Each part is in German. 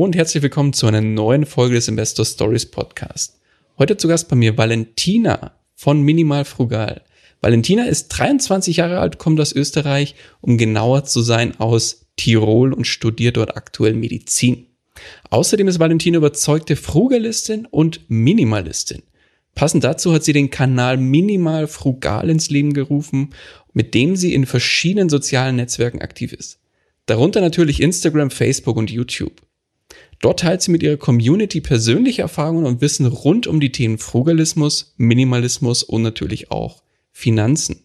Und herzlich willkommen zu einer neuen Folge des Investor Stories Podcast. Heute zu Gast bei mir Valentina von Minimal Frugal. Valentina ist 23 Jahre alt, kommt aus Österreich, um genauer zu sein aus Tirol und studiert dort aktuell Medizin. Außerdem ist Valentina überzeugte Frugalistin und Minimalistin. Passend dazu hat sie den Kanal Minimal Frugal ins Leben gerufen, mit dem sie in verschiedenen sozialen Netzwerken aktiv ist. Darunter natürlich Instagram, Facebook und YouTube. Dort teilt sie mit ihrer Community persönliche Erfahrungen und Wissen rund um die Themen Frugalismus, Minimalismus und natürlich auch Finanzen.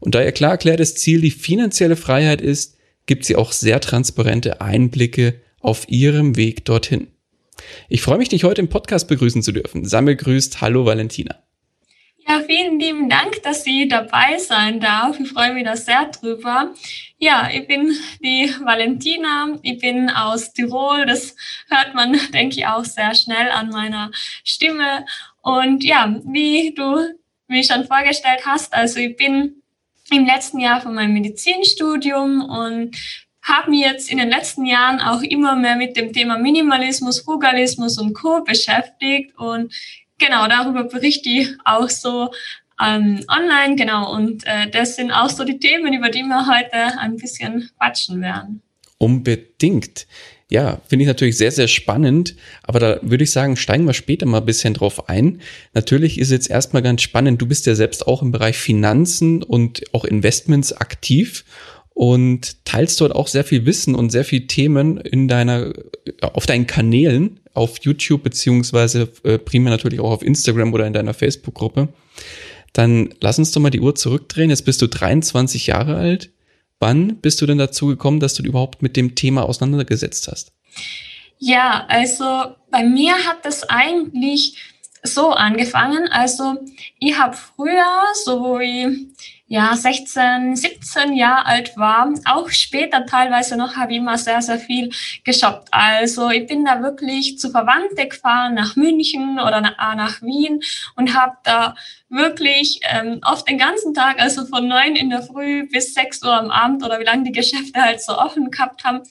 Und da ihr klar erklärtes Ziel die finanzielle Freiheit ist, gibt sie auch sehr transparente Einblicke auf ihrem Weg dorthin. Ich freue mich, dich heute im Podcast begrüßen zu dürfen. Sammel grüßt, hallo Valentina. Ja, vielen lieben Dank, dass Sie dabei sein darf. Ich freue mich da sehr drüber. Ja, ich bin die Valentina. Ich bin aus Tirol. Das hört man, denke ich, auch sehr schnell an meiner Stimme. Und ja, wie du mich schon vorgestellt hast, also ich bin im letzten Jahr von meinem Medizinstudium und habe mich jetzt in den letzten Jahren auch immer mehr mit dem Thema Minimalismus, Frugalismus und Co. beschäftigt und genau, darüber berichte ich auch so ähm, online, genau. Und äh, das sind auch so die Themen, über die wir heute ein bisschen quatschen werden. Unbedingt. Ja, finde ich natürlich sehr, sehr spannend. Aber da würde ich sagen, steigen wir später mal ein bisschen drauf ein. Natürlich ist jetzt erstmal ganz spannend. Du bist ja selbst auch im Bereich Finanzen und auch Investments aktiv und teilst dort auch sehr viel Wissen und sehr viel Themen in deiner, auf deinen Kanälen auf YouTube beziehungsweise äh, primär natürlich auch auf Instagram oder in deiner Facebook-Gruppe. Dann lass uns doch mal die Uhr zurückdrehen. Jetzt bist du 23 Jahre alt. Wann bist du denn dazu gekommen, dass du überhaupt mit dem Thema auseinandergesetzt hast? Ja, also bei mir hat das eigentlich so angefangen. Also ich habe früher, so wo ja, 16, 17 Jahre alt war, auch später teilweise noch, habe ich immer sehr, sehr viel geshoppt. Also ich bin da wirklich zu Verwandte gefahren, nach München oder nach, nach Wien und habe da wirklich ähm, oft den ganzen Tag, also von neun in der Früh bis sechs Uhr am Abend oder wie lange die Geschäfte halt so offen gehabt haben,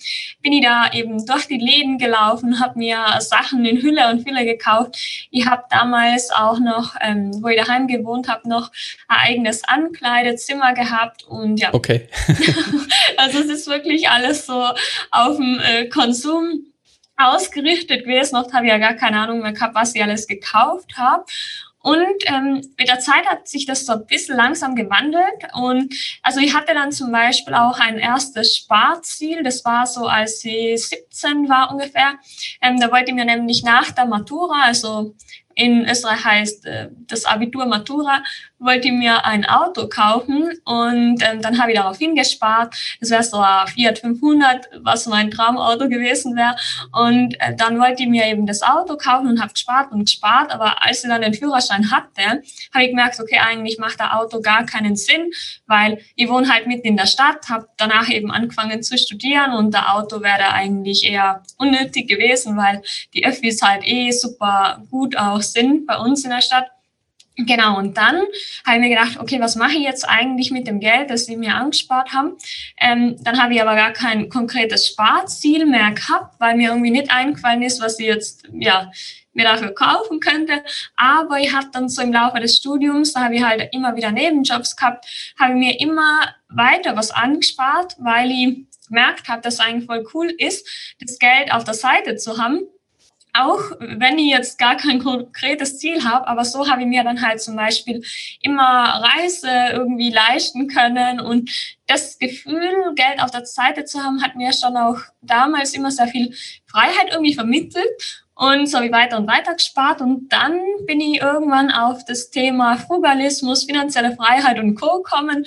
bin ich da eben durch die Läden gelaufen, habe mir Sachen in Hülle und Fülle gekauft. Ich habe damals auch noch, ähm, wo ich daheim gewohnt habe, noch ein eigenes Ankleidezimmer gehabt und ja. Okay. also es ist wirklich alles so auf dem äh, Konsum ausgerichtet gewesen. Oft habe ich ja gar keine Ahnung mehr gehabt, was ich alles gekauft habe. Und ähm, mit der Zeit hat sich das so ein bisschen langsam gewandelt. Und also ich hatte dann zum Beispiel auch ein erstes Sparziel. Das war so, als ich 17 war ungefähr. Ähm, da wollte ich mir nämlich nach der Matura, also in Österreich heißt äh, das Abitur Matura, wollte ich mir ein Auto kaufen und ähm, dann habe ich darauf hingespart. Das wäre so ein Fiat 500, was mein Traumauto gewesen wäre. Und äh, dann wollte ich mir eben das Auto kaufen und habe gespart und gespart. Aber als ich dann den Führerschein hatte, habe ich gemerkt, okay, eigentlich macht der Auto gar keinen Sinn, weil ich wohne halt mitten in der Stadt, habe danach eben angefangen zu studieren und der Auto wäre eigentlich eher unnötig gewesen, weil die Öffis halt eh super gut auch sind bei uns in der Stadt. Genau, und dann habe ich mir gedacht, okay, was mache ich jetzt eigentlich mit dem Geld, das sie mir angespart haben? Ähm, dann habe ich aber gar kein konkretes Sparziel mehr gehabt, weil mir irgendwie nicht eingefallen ist, was ich jetzt ja, mir dafür kaufen könnte. Aber ich habe dann so im Laufe des Studiums, da habe ich halt immer wieder Nebenjobs gehabt, habe mir immer weiter was angespart, weil ich gemerkt habe, dass es eigentlich voll cool ist, das Geld auf der Seite zu haben auch wenn ich jetzt gar kein konkretes Ziel habe, aber so habe ich mir dann halt zum Beispiel immer Reise irgendwie leisten können. Und das Gefühl, Geld auf der Seite zu haben, hat mir schon auch damals immer sehr viel Freiheit irgendwie vermittelt. Und so ich weiter und weiter gespart. Und dann bin ich irgendwann auf das Thema Frugalismus, finanzielle Freiheit und Co. kommen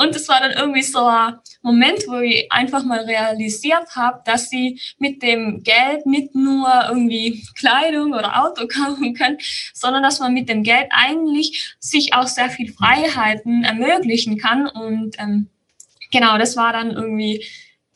und es war dann irgendwie so ein Moment, wo ich einfach mal realisiert habe, dass sie mit dem Geld nicht nur irgendwie Kleidung oder Auto kaufen können, sondern dass man mit dem Geld eigentlich sich auch sehr viel Freiheiten ermöglichen kann. Und ähm, genau, das war dann irgendwie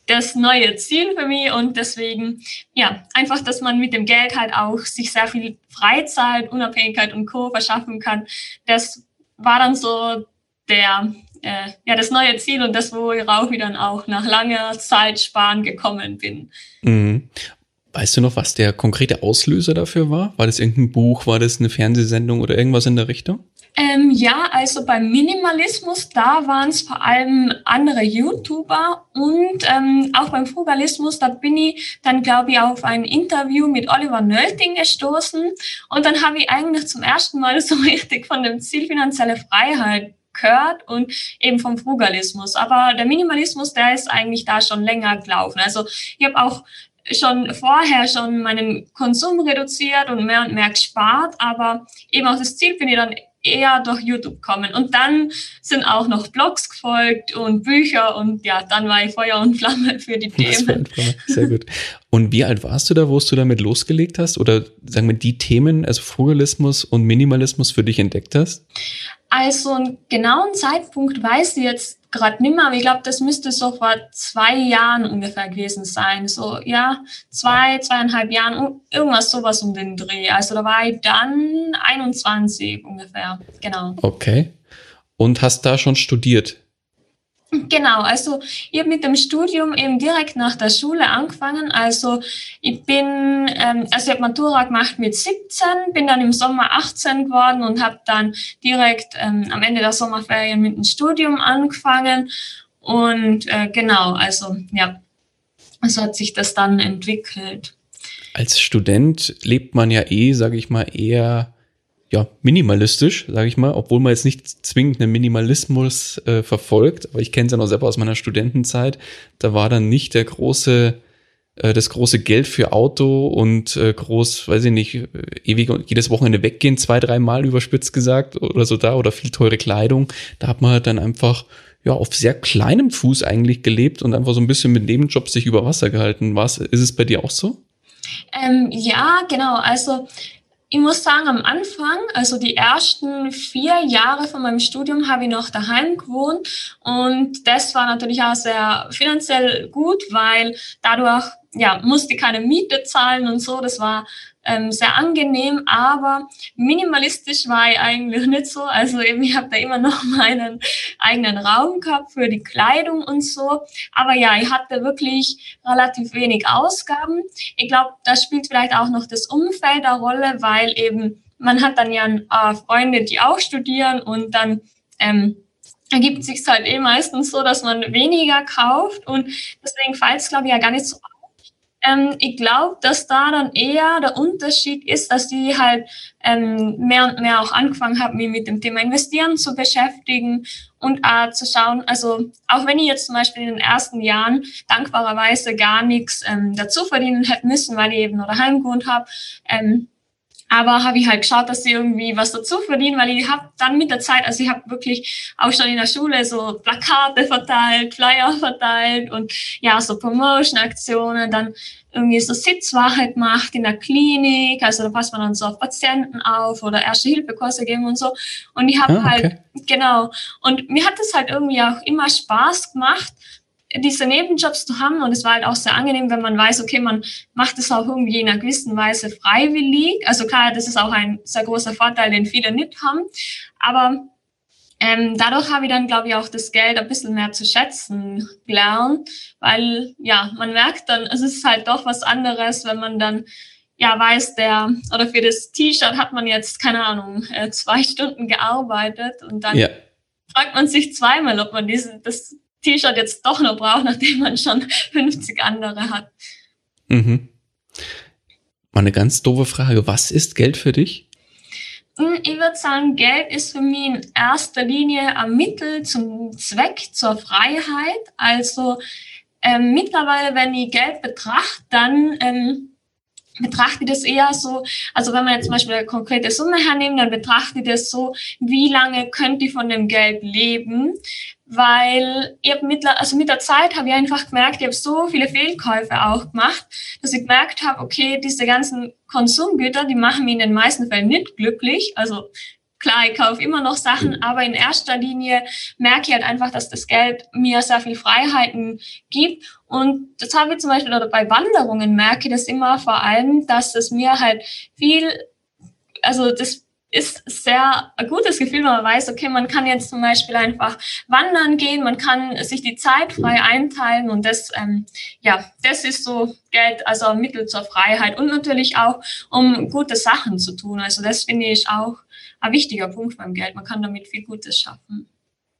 das neue Ziel für mich und deswegen, ja, einfach, dass man mit dem Geld halt auch sich sehr viel Freizeit, Unabhängigkeit und Co. verschaffen kann. Das war dann so der, äh, ja, das neue Ziel und das, worauf ich dann auch nach langer Zeit sparen gekommen bin. Mhm. Weißt du noch, was der konkrete Auslöser dafür war? War das irgendein Buch, war das eine Fernsehsendung oder irgendwas in der Richtung? Ähm, ja, also beim Minimalismus, da waren es vor allem andere YouTuber und ähm, auch beim Frugalismus, da bin ich dann, glaube ich, auf ein Interview mit Oliver Nölting gestoßen und dann habe ich eigentlich zum ersten Mal so richtig von dem Ziel finanzielle Freiheit gehört und eben vom Frugalismus. Aber der Minimalismus, der ist eigentlich da schon länger gelaufen. Also ich habe auch schon vorher schon meinen Konsum reduziert und mehr und mehr gespart, aber eben auch das Ziel bin ich dann eher durch YouTube kommen. Und dann sind auch noch Blogs gefolgt und Bücher und ja, dann war ich Feuer und Flamme für die Themen. Sehr gut. Und wie alt warst du da, wo du damit losgelegt hast? Oder sagen wir die Themen, also Frugalismus und Minimalismus für dich entdeckt hast? Also einen genauen Zeitpunkt weiß ich jetzt gerade nicht mehr, aber ich glaube, das müsste so vor zwei Jahren ungefähr gewesen sein. So, ja, zwei, zweieinhalb Jahren, irgendwas sowas um den Dreh. Also da war ich dann 21 ungefähr, genau. Okay. Und hast da schon studiert? Genau, also ich habe mit dem Studium eben direkt nach der Schule angefangen. Also ich bin, ähm, also ich habe Matura gemacht mit 17, bin dann im Sommer 18 geworden und habe dann direkt ähm, am Ende der Sommerferien mit dem Studium angefangen. Und äh, genau, also ja, so hat sich das dann entwickelt. Als Student lebt man ja eh, sage ich mal, eher ja, minimalistisch, sage ich mal, obwohl man jetzt nicht zwingend einen Minimalismus äh, verfolgt, aber ich kenne es ja noch selber aus meiner Studentenzeit, da war dann nicht der große, äh, das große Geld für Auto und äh, groß, weiß ich nicht, äh, ewig jedes Wochenende weggehen, zwei, dreimal überspitzt gesagt oder so da oder viel teure Kleidung. Da hat man halt dann einfach ja, auf sehr kleinem Fuß eigentlich gelebt und einfach so ein bisschen mit Nebenjobs sich über Wasser gehalten. Was, ist es bei dir auch so? Ähm, ja, genau. Also ich muss sagen, am Anfang, also die ersten vier Jahre von meinem Studium, habe ich noch daheim gewohnt. Und das war natürlich auch sehr finanziell gut, weil dadurch ja, musste ich keine Miete zahlen und so. Das war ähm, sehr angenehm, aber minimalistisch war ich eigentlich nicht so. Also eben, ich habe da immer noch meinen eigenen Raum gehabt für die Kleidung und so. Aber ja, ich hatte wirklich relativ wenig Ausgaben. Ich glaube, da spielt vielleicht auch noch das Umfeld eine Rolle, weil eben man hat dann ja äh, Freunde, die auch studieren und dann ähm, ergibt sich halt eh meistens so, dass man weniger kauft und deswegen fällt es, glaube ich, ja gar nicht so ähm, ich glaube, dass da dann eher der Unterschied ist, dass die halt ähm, mehr und mehr auch angefangen haben, mich mit dem Thema Investieren zu beschäftigen und äh, zu schauen, also auch wenn ich jetzt zum Beispiel in den ersten Jahren dankbarerweise gar nichts ähm, dazu verdienen hätte müssen, weil ich eben noch daheim gewohnt habe, ähm, aber habe ich halt geschaut, dass sie irgendwie was dazu verdienen, weil ich habe dann mit der Zeit, also ich habe wirklich auch schon in der Schule so Plakate verteilt, Flyer verteilt und ja, so Promotion-Aktionen, dann irgendwie so Sitzwache gemacht in der Klinik, also da passt man dann so auf Patienten auf oder erste Hilfekurse geben und so. Und ich habe ah, okay. halt, genau, und mir hat es halt irgendwie auch immer Spaß gemacht, diese Nebenjobs zu haben und es war halt auch sehr angenehm, wenn man weiß, okay, man macht es auch irgendwie in einer gewissen Weise freiwillig. Also klar, das ist auch ein sehr großer Vorteil, den viele nicht haben. Aber ähm, dadurch habe ich dann, glaube ich, auch das Geld ein bisschen mehr zu schätzen gelernt, weil ja, man merkt dann, es ist halt doch was anderes, wenn man dann ja weiß, der oder für das T-Shirt hat man jetzt keine Ahnung äh, zwei Stunden gearbeitet und dann ja. fragt man sich zweimal, ob man diese das T-Shirt jetzt doch noch braucht, nachdem man schon 50 andere hat. Mhm. Mal eine ganz doofe Frage. Was ist Geld für dich? Hm, ich würde sagen, Geld ist für mich in erster Linie ein Mittel zum Zweck, zur Freiheit. Also ähm, mittlerweile, wenn ich Geld betrachte, dann ähm, betrachte das eher so, also wenn man jetzt zum Beispiel eine konkrete Summe hernimmt, dann betrachte ich das so, wie lange könnt ihr von dem Geld leben, weil ich mit, also mit der Zeit habe ich einfach gemerkt, ich habe so viele Fehlkäufe auch gemacht, dass ich gemerkt habe, okay, diese ganzen Konsumgüter, die machen mich in den meisten Fällen nicht glücklich, also Klar, ich kaufe immer noch Sachen, aber in erster Linie merke ich halt einfach, dass das Geld mir sehr viel Freiheiten gibt. Und das habe ich zum Beispiel oder bei Wanderungen merke ich das immer vor allem, dass es mir halt viel, also das ist sehr ein gutes Gefühl, wenn man weiß, okay, man kann jetzt zum Beispiel einfach wandern gehen, man kann sich die Zeit frei einteilen und das, ähm, ja, das ist so Geld, also ein Mittel zur Freiheit und natürlich auch, um gute Sachen zu tun. Also das finde ich auch ein wichtiger Punkt beim Geld. Man kann damit viel Gutes schaffen.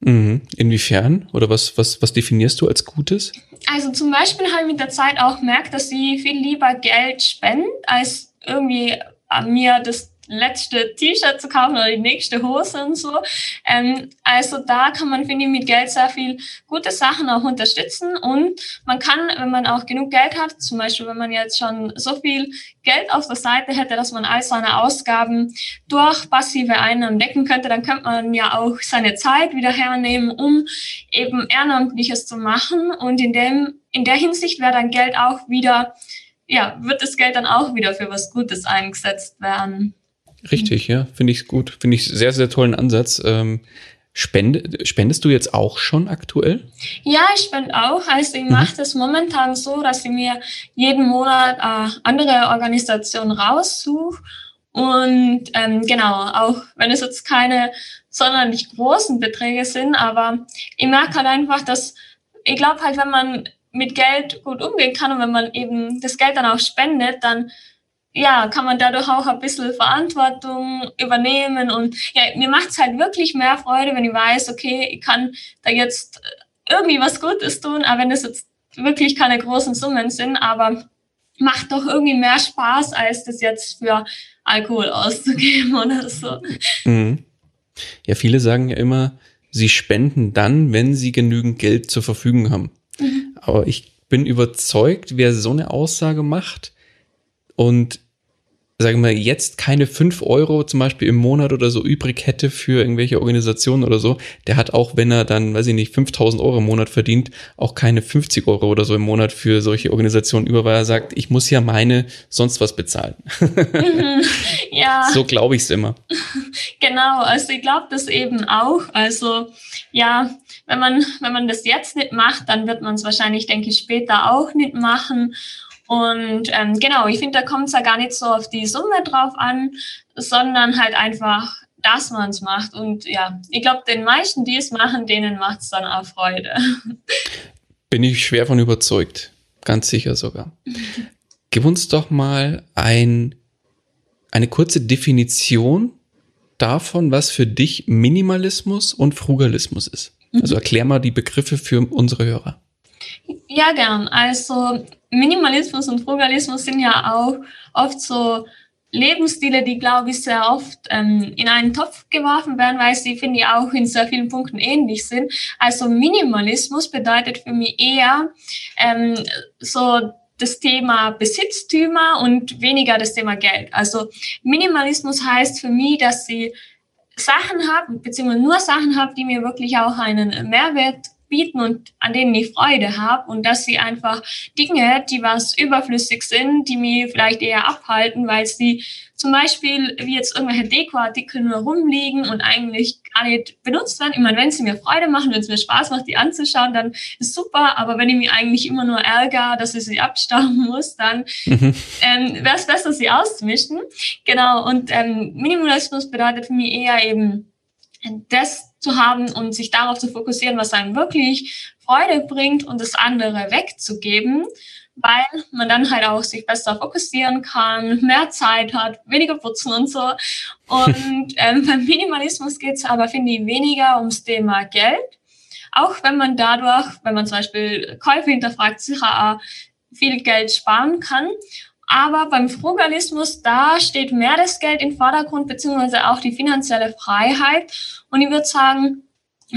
Mhm. Inwiefern? Oder was, was, was definierst du als Gutes? Also zum Beispiel habe ich mit der Zeit auch gemerkt, dass sie viel lieber Geld spenden, als irgendwie mir das letzte T-Shirt zu kaufen oder die nächste Hose und so. Ähm, also da kann man, finde ich, mit Geld sehr viel gute Sachen auch unterstützen und man kann, wenn man auch genug Geld hat, zum Beispiel wenn man jetzt schon so viel Geld auf der Seite hätte, dass man all seine Ausgaben durch passive Einnahmen decken könnte, dann könnte man ja auch seine Zeit wieder hernehmen, um eben Ehrenamtliches zu machen und in dem, in der Hinsicht wäre dann Geld auch wieder ja, wird das Geld dann auch wieder für was Gutes eingesetzt werden. Richtig, ja, finde ich gut. Finde ich sehr, sehr tollen Ansatz. Ähm, spende, spendest du jetzt auch schon aktuell? Ja, ich spende auch. Also ich mhm. mache das momentan so, dass ich mir jeden Monat äh, andere Organisationen raussuche. Und ähm, genau, auch wenn es jetzt keine sonderlich großen Beträge sind, aber ich merke halt einfach, dass ich glaube halt, wenn man mit Geld gut umgehen kann und wenn man eben das Geld dann auch spendet, dann ja, kann man dadurch auch ein bisschen Verantwortung übernehmen. Und ja, mir macht's halt wirklich mehr Freude, wenn ich weiß, okay, ich kann da jetzt irgendwie was Gutes tun, aber wenn das jetzt wirklich keine großen Summen sind, aber macht doch irgendwie mehr Spaß, als das jetzt für Alkohol auszugeben oder so. Mhm. Ja, viele sagen ja immer, sie spenden dann, wenn sie genügend Geld zur Verfügung haben. Mhm. Aber ich bin überzeugt, wer so eine Aussage macht und sagen wir jetzt keine fünf Euro zum Beispiel im Monat oder so übrig hätte für irgendwelche Organisationen oder so, der hat auch, wenn er dann, weiß ich nicht, 5000 Euro im Monat verdient, auch keine 50 Euro oder so im Monat für solche Organisationen über, weil er sagt, ich muss ja meine sonst was bezahlen. Mhm, ja. So glaube ich es immer. Genau, also ich glaube das eben auch. Also ja, wenn man, wenn man das jetzt nicht macht, dann wird man es wahrscheinlich, denke ich, später auch nicht machen. Und ähm, genau, ich finde, da kommt es ja gar nicht so auf die Summe drauf an, sondern halt einfach, dass man es macht. Und ja, ich glaube, den meisten, die es machen, denen macht es dann auch Freude. Bin ich schwer von überzeugt. Ganz sicher sogar. Gib uns doch mal ein, eine kurze Definition davon, was für dich Minimalismus und Frugalismus ist. Also erklär mal die Begriffe für unsere Hörer. Ja, gern. Also Minimalismus und Frugalismus sind ja auch oft so Lebensstile, die, glaube ich, sehr oft ähm, in einen Topf geworfen werden, weil sie, finde ich, auch in sehr vielen Punkten ähnlich sind. Also Minimalismus bedeutet für mich eher ähm, so das Thema Besitztümer und weniger das Thema Geld. Also Minimalismus heißt für mich, dass sie Sachen haben, beziehungsweise nur Sachen haben, die mir wirklich auch einen Mehrwert bieten und an denen ich Freude habe und dass sie einfach Dinge, die was überflüssig sind, die mir vielleicht eher abhalten, weil sie zum Beispiel wie jetzt irgendwelche Dekoartikel nur rumliegen und eigentlich gar nicht benutzt werden. Ich meine, wenn sie mir Freude machen, wenn es mir Spaß macht, die anzuschauen, dann ist super. Aber wenn ich mich eigentlich immer nur ärgere, dass ich sie abstauben muss, dann mhm. ähm, wäre es besser, sie auszumischen. Genau. Und ähm, Minimalismus bedeutet für mich eher eben das zu haben und sich darauf zu fokussieren, was einem wirklich Freude bringt und das andere wegzugeben, weil man dann halt auch sich besser fokussieren kann, mehr Zeit hat, weniger putzen und so. Und ähm, beim Minimalismus geht es aber, finde ich, weniger ums Thema Geld. Auch wenn man dadurch, wenn man zum Beispiel Käufe hinterfragt, sicher auch viel Geld sparen kann. Aber beim Frugalismus, da steht mehr das Geld im Vordergrund, beziehungsweise auch die finanzielle Freiheit. Und ich würde sagen,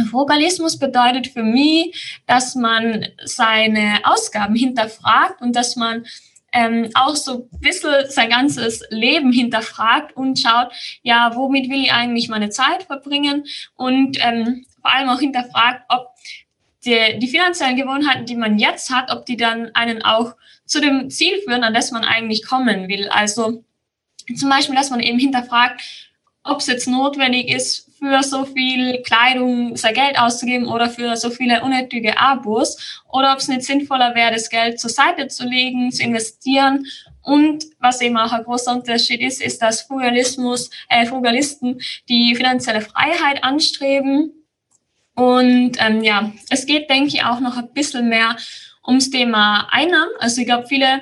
Frugalismus bedeutet für mich, dass man seine Ausgaben hinterfragt und dass man ähm, auch so ein bisschen sein ganzes Leben hinterfragt und schaut, ja, womit will ich eigentlich meine Zeit verbringen und ähm, vor allem auch hinterfragt, ob die, die finanziellen Gewohnheiten, die man jetzt hat, ob die dann einen auch zu dem Ziel führen, an das man eigentlich kommen will. Also zum Beispiel, dass man eben hinterfragt, ob es jetzt notwendig ist, für so viel Kleidung sein Geld auszugeben oder für so viele unnötige Abos oder ob es nicht sinnvoller wäre, das Geld zur Seite zu legen, zu investieren. Und was eben auch ein großer Unterschied ist, ist, dass Frugalismus, äh, Frugalisten die finanzielle Freiheit anstreben. Und ähm, ja, es geht, denke ich, auch noch ein bisschen mehr ums Thema Einnahmen. Also ich glaube, viele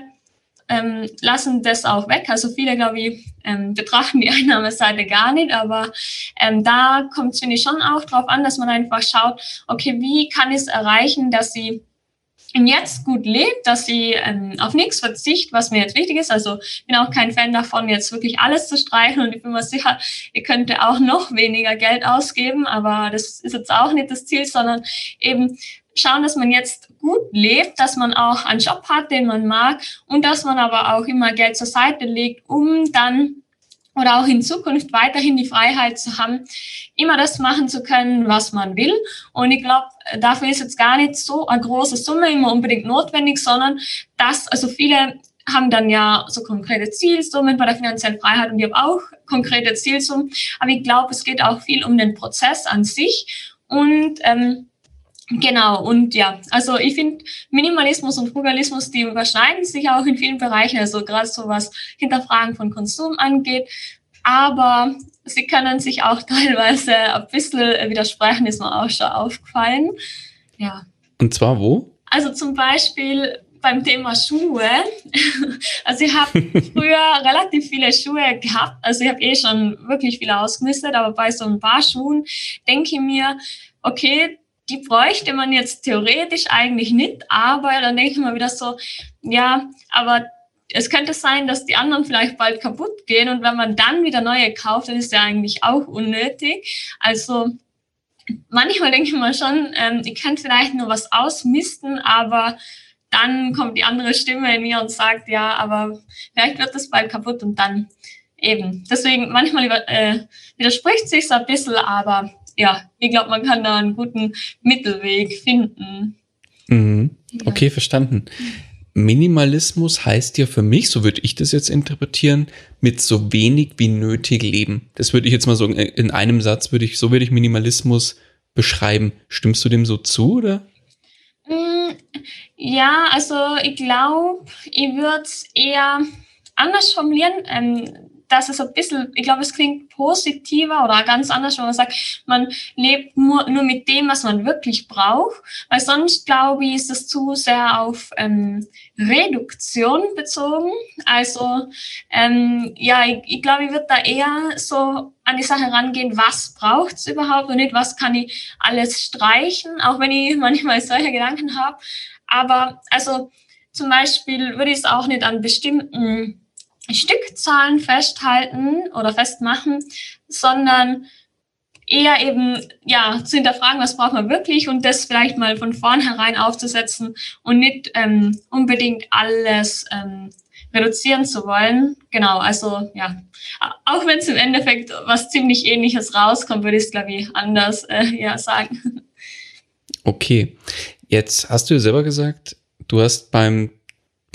ähm, lassen das auch weg. Also viele, glaube ich, ähm, betrachten die Einnahmeseite gar nicht, aber ähm, da kommt es, finde ich, schon auch drauf an, dass man einfach schaut, okay, wie kann ich es erreichen, dass sie Jetzt gut lebt, dass sie ähm, auf nichts verzichtet, was mir jetzt wichtig ist. Also ich bin auch kein Fan davon, jetzt wirklich alles zu streichen und ich bin mir sicher, ihr könnt auch noch weniger Geld ausgeben, aber das ist jetzt auch nicht das Ziel, sondern eben schauen, dass man jetzt gut lebt, dass man auch einen Job hat, den man mag und dass man aber auch immer Geld zur Seite legt, um dann oder auch in Zukunft weiterhin die Freiheit zu haben, immer das machen zu können, was man will. Und ich glaube, dafür ist jetzt gar nicht so eine große Summe immer unbedingt notwendig, sondern dass, also viele haben dann ja so konkrete Zielsummen bei der finanziellen Freiheit und ich habe auch konkrete Zielsummen. Aber ich glaube, es geht auch viel um den Prozess an sich und ähm, Genau, und ja, also ich finde, Minimalismus und Frugalismus, die überschneiden sich auch in vielen Bereichen, also gerade so was Hinterfragen von Konsum angeht, aber sie können sich auch teilweise ein bisschen widersprechen, ist mir auch schon aufgefallen. Ja. Und zwar wo? Also zum Beispiel beim Thema Schuhe. Also ich habe früher relativ viele Schuhe gehabt. Also ich habe eh schon wirklich viele ausgemistet, aber bei so ein paar Schuhen denke ich mir, okay, die bräuchte man jetzt theoretisch eigentlich nicht, aber dann denke ich mal wieder so, ja, aber es könnte sein, dass die anderen vielleicht bald kaputt gehen und wenn man dann wieder neue kauft, dann ist ja eigentlich auch unnötig. Also manchmal denke ich mal schon, ähm, ich kann vielleicht nur was ausmisten, aber dann kommt die andere Stimme in mir und sagt, ja, aber vielleicht wird das bald kaputt und dann eben. Deswegen manchmal äh, widerspricht sich so ein bisschen, aber ja, ich glaube, man kann da einen guten Mittelweg finden. Mhm. Okay, verstanden. Minimalismus heißt ja für mich, so würde ich das jetzt interpretieren, mit so wenig wie nötig leben. Das würde ich jetzt mal so in einem Satz würde ich, so würde ich Minimalismus beschreiben. Stimmst du dem so zu, oder? Mm, ja, also ich glaube, ich würde es eher anders formulieren. Ähm, dass es ein bisschen, ich glaube, es klingt positiver oder ganz anders, wenn man sagt, man lebt nur, nur mit dem, was man wirklich braucht, weil sonst, glaube ich, ist es zu sehr auf ähm, Reduktion bezogen. Also, ähm, ja, ich, ich glaube, ich würde da eher so an die Sache rangehen, was braucht's überhaupt und nicht, was kann ich alles streichen, auch wenn ich manchmal solche Gedanken habe. Aber also zum Beispiel würde ich es auch nicht an bestimmten Stückzahlen festhalten oder festmachen, sondern eher eben ja zu hinterfragen, was braucht man wirklich und das vielleicht mal von vornherein aufzusetzen und nicht ähm, unbedingt alles ähm, reduzieren zu wollen. Genau, also ja, auch wenn es im Endeffekt was ziemlich ähnliches rauskommt, würde ich es, glaube ich, anders äh, ja, sagen. Okay, jetzt hast du selber gesagt, du hast beim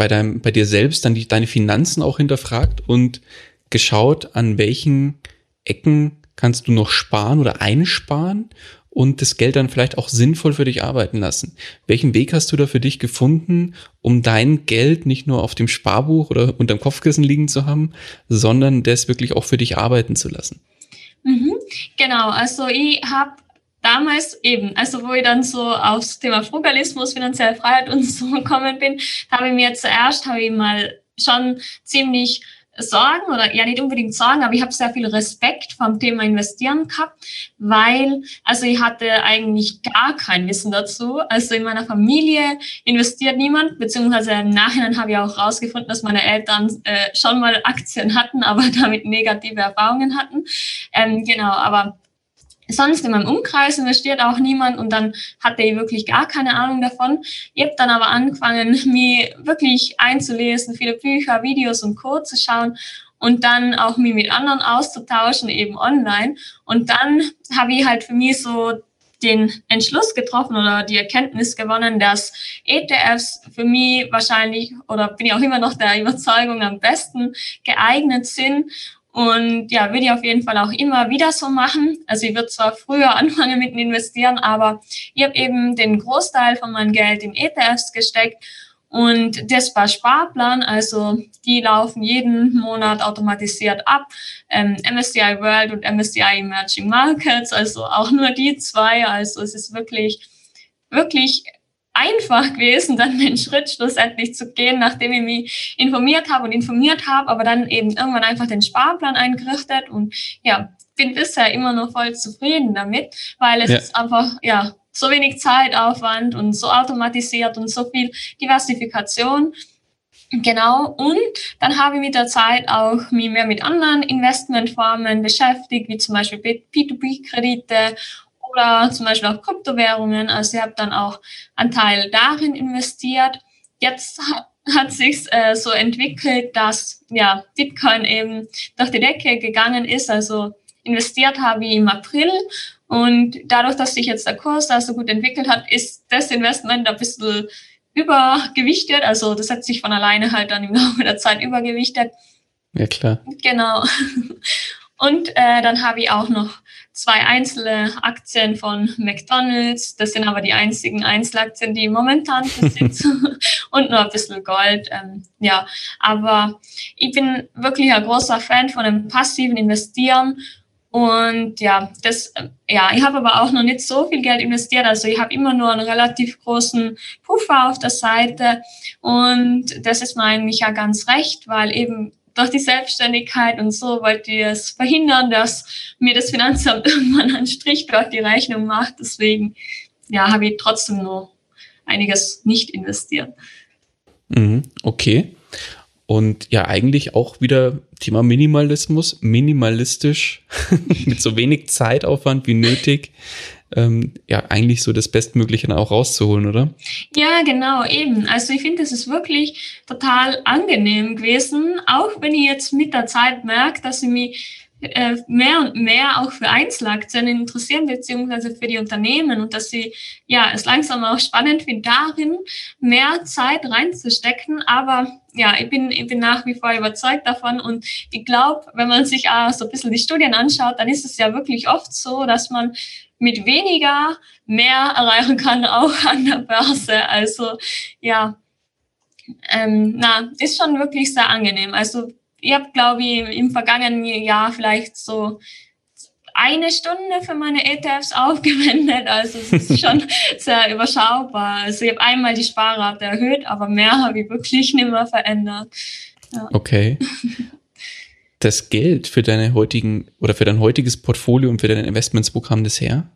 bei, deinem, bei dir selbst dann die, deine Finanzen auch hinterfragt und geschaut, an welchen Ecken kannst du noch sparen oder einsparen und das Geld dann vielleicht auch sinnvoll für dich arbeiten lassen. Welchen Weg hast du da für dich gefunden, um dein Geld nicht nur auf dem Sparbuch oder unterm Kopfkissen liegen zu haben, sondern das wirklich auch für dich arbeiten zu lassen? Mhm, genau, also ich habe damals eben, also wo ich dann so aufs Thema Frugalismus, finanzielle Freiheit und so gekommen bin, habe ich mir zuerst, habe ich mal schon ziemlich Sorgen oder ja nicht unbedingt Sorgen, aber ich habe sehr viel Respekt vom Thema Investieren gehabt, weil also ich hatte eigentlich gar kein Wissen dazu. Also in meiner Familie investiert niemand, beziehungsweise im Nachhinein habe ich auch herausgefunden, dass meine Eltern äh, schon mal Aktien hatten, aber damit negative Erfahrungen hatten. Ähm, genau, aber sonst in meinem Umkreis investiert auch niemand und dann hatte ich wirklich gar keine Ahnung davon. Ich habe dann aber angefangen, mich wirklich einzulesen, viele Bücher, Videos und Co. zu schauen und dann auch mich mit anderen auszutauschen, eben online. Und dann habe ich halt für mich so den Entschluss getroffen oder die Erkenntnis gewonnen, dass ETFs für mich wahrscheinlich oder bin ich auch immer noch der Überzeugung am besten geeignet sind und ja, würde ich auf jeden Fall auch immer wieder so machen. Also ich würde zwar früher anfangen mit dem Investieren, aber ich habe eben den Großteil von meinem Geld in ETFs gesteckt und das war Sparplan, also die laufen jeden Monat automatisiert ab. Ähm, MSCI World und MSCI Emerging Markets, also auch nur die zwei. Also es ist wirklich, wirklich einfach gewesen, dann den Schritt schlussendlich zu gehen, nachdem ich mich informiert habe und informiert habe, aber dann eben irgendwann einfach den Sparplan eingerichtet und ja, bin bisher immer noch voll zufrieden damit, weil es ja. ist einfach, ja, so wenig Zeitaufwand und so automatisiert und so viel Diversifikation. Genau. Und dann habe ich mit der Zeit auch mich mehr mit anderen Investmentformen beschäftigt, wie zum Beispiel P2P-Kredite oder zum Beispiel auch Kryptowährungen. Also ich habe dann auch einen Teil darin investiert. Jetzt hat sich äh, so entwickelt, dass ja Bitcoin eben durch die Decke gegangen ist. Also investiert habe ich im April und dadurch, dass sich jetzt der Kurs da so gut entwickelt hat, ist das Investment ein bisschen übergewichtet. Also das hat sich von alleine halt dann im Laufe der Zeit übergewichtet. Ja, klar. Genau. Und äh, dann habe ich auch noch zwei einzelne Aktien von McDonald's. Das sind aber die einzigen Einzelaktien, die momentan besitzen. und nur ein bisschen Gold. Ähm, ja, aber ich bin wirklich ein großer Fan von dem passiven Investieren. Und ja, das, ja, ich habe aber auch noch nicht so viel Geld investiert. Also ich habe immer nur einen relativ großen Puffer auf der Seite. Und das ist mir eigentlich ja ganz recht, weil eben durch die Selbstständigkeit und so wollte ich es verhindern, dass mir das Finanzamt irgendwann einen Strich durch die Rechnung macht. Deswegen, ja, habe ich trotzdem noch einiges nicht investiert. Mhm, okay. Und ja, eigentlich auch wieder Thema Minimalismus, minimalistisch, mit so wenig Zeitaufwand wie nötig ähm, ja eigentlich so das Bestmögliche dann auch rauszuholen, oder? Ja, genau, eben. Also ich finde, es ist wirklich total angenehm gewesen, auch wenn ich jetzt mit der Zeit merke, dass ich mich äh, mehr und mehr auch für Einzelaktien interessieren, beziehungsweise für die Unternehmen und dass sie ja es langsam auch spannend finden, darin mehr Zeit reinzustecken. Aber ja, ich bin, ich bin nach wie vor überzeugt davon und ich glaube, wenn man sich auch so ein bisschen die Studien anschaut, dann ist es ja wirklich oft so, dass man mit weniger mehr erreichen kann, auch an der Börse. Also ja, ähm, na, ist schon wirklich sehr angenehm. Also ich habe, glaube ich, im vergangenen Jahr vielleicht so eine Stunde für meine ETFs aufgewendet. Also es ist schon sehr überschaubar. Also ich habe einmal die Sparrate erhöht, aber mehr habe ich wirklich nicht mehr verändert. Ja. Okay. Das Geld für deine heutigen oder für dein heutiges Portfolio und für deine Investments, wo das her?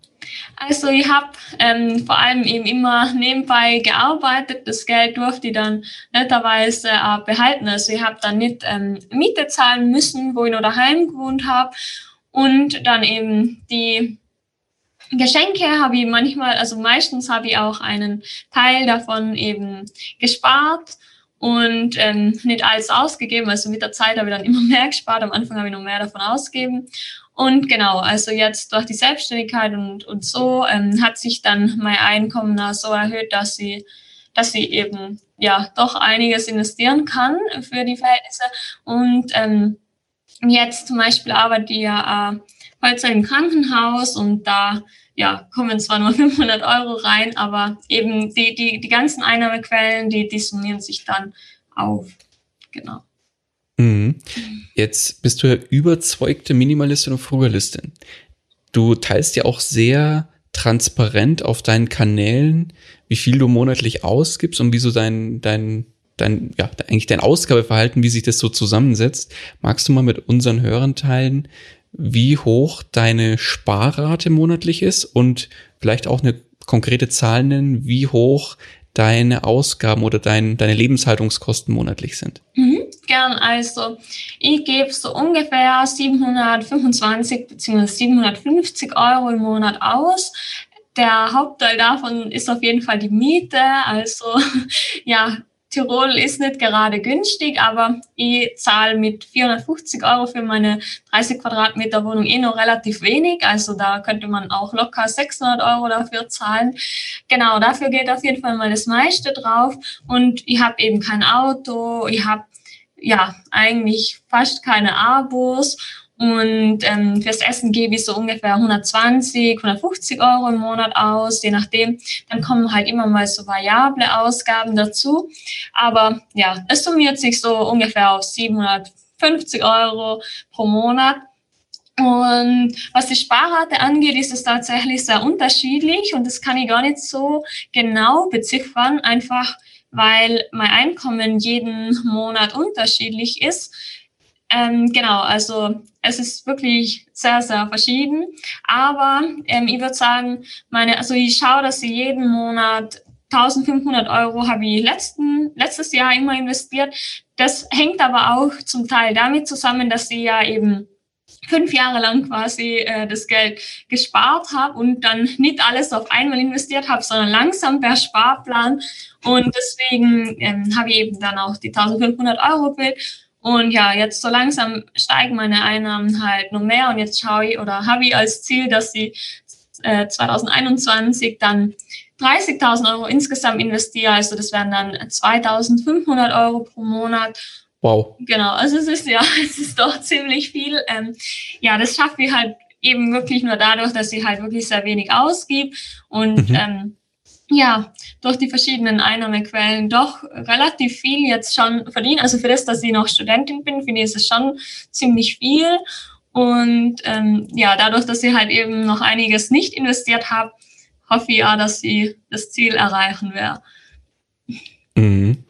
Also ich habe ähm, vor allem eben immer nebenbei gearbeitet. Das Geld durfte ich dann netterweise äh, behalten. Also ich habe dann nicht ähm, Miete zahlen müssen, wo ich noch daheim gewohnt habe. Und dann eben die Geschenke habe ich manchmal, also meistens habe ich auch einen Teil davon eben gespart und ähm, nicht alles ausgegeben. Also mit der Zeit habe ich dann immer mehr gespart. Am Anfang habe ich noch mehr davon ausgegeben. Und genau, also jetzt durch die Selbstständigkeit und, und so ähm, hat sich dann mein Einkommen so erhöht, dass sie, dass sie eben ja doch einiges investieren kann für die Verhältnisse. Und ähm, jetzt zum Beispiel arbeite ich ja äh, heute im Krankenhaus und da ja, kommen zwar nur 500 Euro rein, aber eben die, die, die ganzen Einnahmequellen, die, die summieren sich dann auf. Genau. Mhm. Jetzt bist du ja überzeugte Minimalistin und Frugalistin. Du teilst ja auch sehr transparent auf deinen Kanälen, wie viel du monatlich ausgibst und wie so dein, dein, dein, ja, eigentlich dein Ausgabeverhalten, wie sich das so zusammensetzt. Magst du mal mit unseren Hörern teilen, wie hoch deine Sparrate monatlich ist und vielleicht auch eine konkrete Zahl nennen, wie hoch deine Ausgaben oder dein, deine Lebenshaltungskosten monatlich sind? Mhm gern. Also ich gebe so ungefähr 725 bzw. 750 Euro im Monat aus. Der Hauptteil davon ist auf jeden Fall die Miete. Also ja, Tirol ist nicht gerade günstig, aber ich zahle mit 450 Euro für meine 30 Quadratmeter Wohnung eh noch relativ wenig. Also da könnte man auch locker 600 Euro dafür zahlen. Genau, dafür geht auf jeden Fall mal das meiste drauf. Und ich habe eben kein Auto, ich habe ja eigentlich fast keine Abos und ähm, fürs Essen gebe ich so ungefähr 120, 150 Euro im Monat aus, je nachdem. Dann kommen halt immer mal so variable Ausgaben dazu. Aber ja, es summiert sich so ungefähr auf 750 Euro pro Monat. Und was die Sparrate angeht, ist es tatsächlich sehr unterschiedlich und das kann ich gar nicht so genau beziffern, einfach weil mein Einkommen jeden Monat unterschiedlich ist. Ähm, genau, also es ist wirklich sehr, sehr verschieden. Aber ähm, ich würde sagen, meine, also ich schaue, dass ich jeden Monat 1500 Euro habe ich letzten, letztes Jahr immer investiert. Das hängt aber auch zum Teil damit zusammen, dass ich ja eben fünf Jahre lang quasi äh, das Geld gespart habe und dann nicht alles auf einmal investiert habe, sondern langsam per Sparplan. Und deswegen ähm, habe ich eben dann auch die 1500 Euro gewählt. Und ja, jetzt so langsam steigen meine Einnahmen halt noch mehr und jetzt schaue ich oder habe ich als Ziel, dass sie äh, 2021 dann 30.000 Euro insgesamt investiere. Also das wären dann 2.500 Euro pro Monat. Wow. Genau, also es ist ja, es ist doch ziemlich viel. Ähm, ja, das schaffe ich halt eben wirklich nur dadurch, dass ich halt wirklich sehr wenig ausgib und mhm. ähm, ja, durch die verschiedenen Einnahmequellen doch relativ viel jetzt schon verdienen. Also für das, dass ich noch Studentin bin, finde ich, es schon ziemlich viel. Und ähm, ja, dadurch, dass ich halt eben noch einiges nicht investiert habe, hoffe ich ja, dass sie das Ziel erreichen werde. Mhm.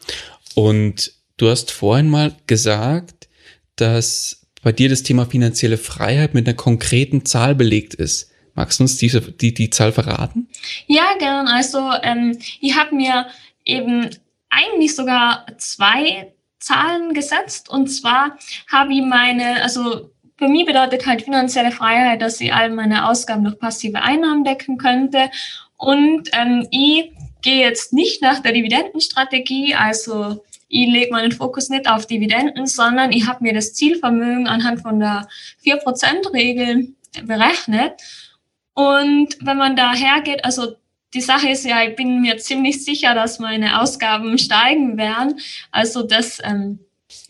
Und du hast vorhin mal gesagt, dass bei dir das Thema finanzielle Freiheit mit einer konkreten Zahl belegt ist. Magst du uns diese, die, die Zahl verraten? Ja, gern. Also ähm, ich habe mir eben eigentlich sogar zwei Zahlen gesetzt. Und zwar habe ich meine, also für mich bedeutet halt finanzielle Freiheit, dass ich all meine Ausgaben durch passive Einnahmen decken könnte. Und ähm, ich gehe jetzt nicht nach der Dividendenstrategie, also ich lege meinen Fokus nicht auf Dividenden, sondern ich habe mir das Zielvermögen anhand von der 4%-Regel berechnet. Und wenn man da hergeht, also die Sache ist ja, ich bin mir ziemlich sicher, dass meine Ausgaben steigen werden. Also das ähm,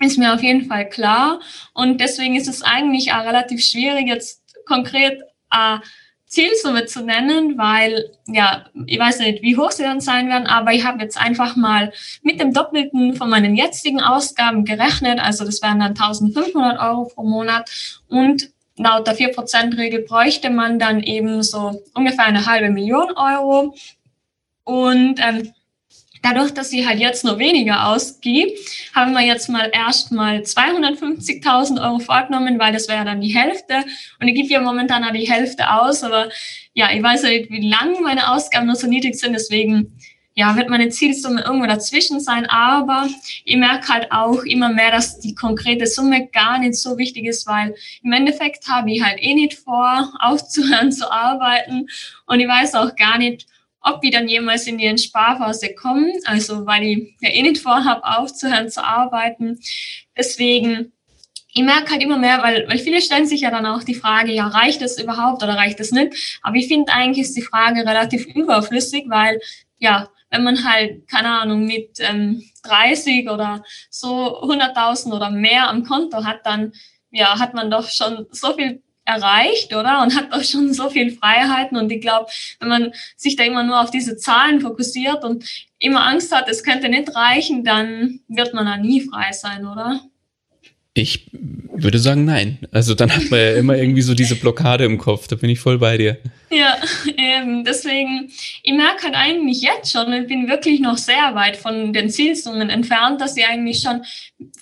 ist mir auf jeden Fall klar. Und deswegen ist es eigentlich auch relativ schwierig, jetzt konkret eine Zielsumme zu nennen, weil, ja, ich weiß nicht, wie hoch sie dann sein werden, aber ich habe jetzt einfach mal mit dem Doppelten von meinen jetzigen Ausgaben gerechnet. Also das wären dann 1500 Euro pro Monat. Und laut der 4%-Regel bräuchte man dann eben so ungefähr eine halbe Million Euro. Und ähm, dadurch, dass sie halt jetzt nur weniger ausgibt, haben wir jetzt mal erstmal 250.000 Euro vorgenommen, weil das wäre dann die Hälfte. Und ich gebe ja momentan auch die Hälfte aus, aber ja, ich weiß nicht, wie lange meine Ausgaben nur so niedrig sind, deswegen ja, wird meine Zielsumme irgendwo dazwischen sein, aber ich merke halt auch immer mehr, dass die konkrete Summe gar nicht so wichtig ist, weil im Endeffekt habe ich halt eh nicht vor, aufzuhören zu arbeiten und ich weiß auch gar nicht, ob ich dann jemals in die Entsparphase komme, also weil ich ja eh nicht vorhabe, aufzuhören zu arbeiten. Deswegen ich merke halt immer mehr, weil, weil viele stellen sich ja dann auch die Frage, ja, reicht es überhaupt oder reicht es nicht? Aber ich finde eigentlich ist die Frage relativ überflüssig, weil ja, wenn man halt, keine Ahnung, mit ähm, 30 oder so 100.000 oder mehr am Konto hat, dann ja, hat man doch schon so viel erreicht, oder? Und hat doch schon so viel Freiheiten. Und ich glaube, wenn man sich da immer nur auf diese Zahlen fokussiert und immer Angst hat, es könnte nicht reichen, dann wird man da nie frei sein, oder? Ich würde sagen, nein. Also dann hat man ja immer irgendwie so diese Blockade im Kopf. Da bin ich voll bei dir. Ja, ähm, deswegen, ich merke halt eigentlich jetzt schon, ich bin wirklich noch sehr weit von den Zielsummen entfernt, dass ich eigentlich schon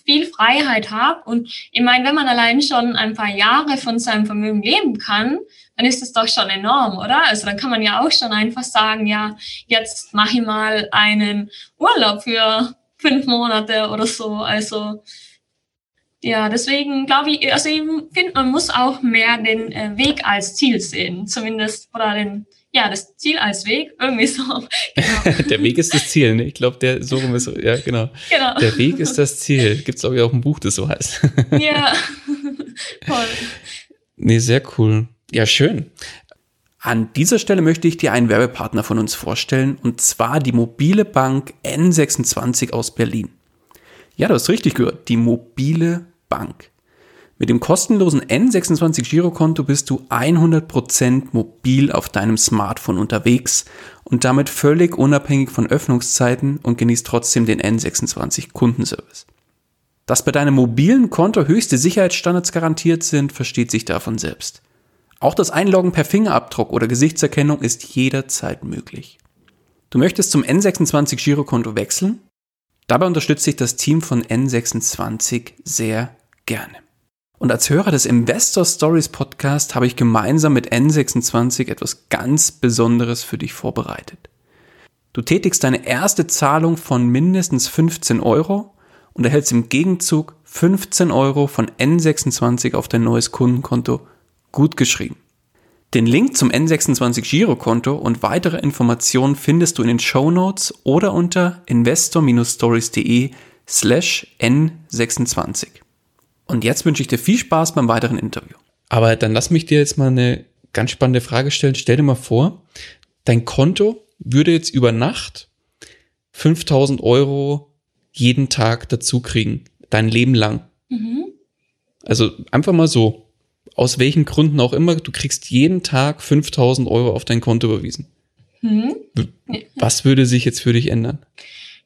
viel Freiheit habe. Und ich meine, wenn man allein schon ein paar Jahre von seinem Vermögen leben kann, dann ist das doch schon enorm, oder? Also dann kann man ja auch schon einfach sagen, ja, jetzt mache ich mal einen Urlaub für fünf Monate oder so. Also ja, deswegen glaube ich, also ich finde, man muss auch mehr den äh, Weg als Ziel sehen, zumindest, oder den, ja, das Ziel als Weg, irgendwie so. Genau. der Weg ist das Ziel, ne? Ich glaube, der so rum ist, ja, genau. genau. Der Weg ist das Ziel. Gibt es, glaube ich, auch ein Buch, das so heißt. ja, voll. Nee, sehr cool. Ja, schön. An dieser Stelle möchte ich dir einen Werbepartner von uns vorstellen, und zwar die mobile Bank N26 aus Berlin. Ja, du hast richtig gehört, die mobile Bank. Mit dem kostenlosen N26 Girokonto bist du 100% mobil auf deinem Smartphone unterwegs und damit völlig unabhängig von Öffnungszeiten und genießt trotzdem den N26 Kundenservice. Dass bei deinem mobilen Konto höchste Sicherheitsstandards garantiert sind, versteht sich davon selbst. Auch das Einloggen per Fingerabdruck oder Gesichtserkennung ist jederzeit möglich. Du möchtest zum N26 Girokonto wechseln? Dabei unterstützt sich das Team von N26 sehr gerne. Und als Hörer des Investor Stories Podcast habe ich gemeinsam mit N26 etwas ganz Besonderes für dich vorbereitet. Du tätigst deine erste Zahlung von mindestens 15 Euro und erhältst im Gegenzug 15 Euro von N26 auf dein neues Kundenkonto gutgeschrieben. Den Link zum N26 Girokonto und weitere Informationen findest du in den Show Notes oder unter investor-stories.de slash N26. Und jetzt wünsche ich dir viel Spaß beim weiteren Interview. Aber dann lass mich dir jetzt mal eine ganz spannende Frage stellen. Stell dir mal vor, dein Konto würde jetzt über Nacht 5000 Euro jeden Tag dazu kriegen, dein Leben lang. Mhm. Also einfach mal so, aus welchen Gründen auch immer, du kriegst jeden Tag 5000 Euro auf dein Konto überwiesen. Mhm. Was würde sich jetzt für dich ändern?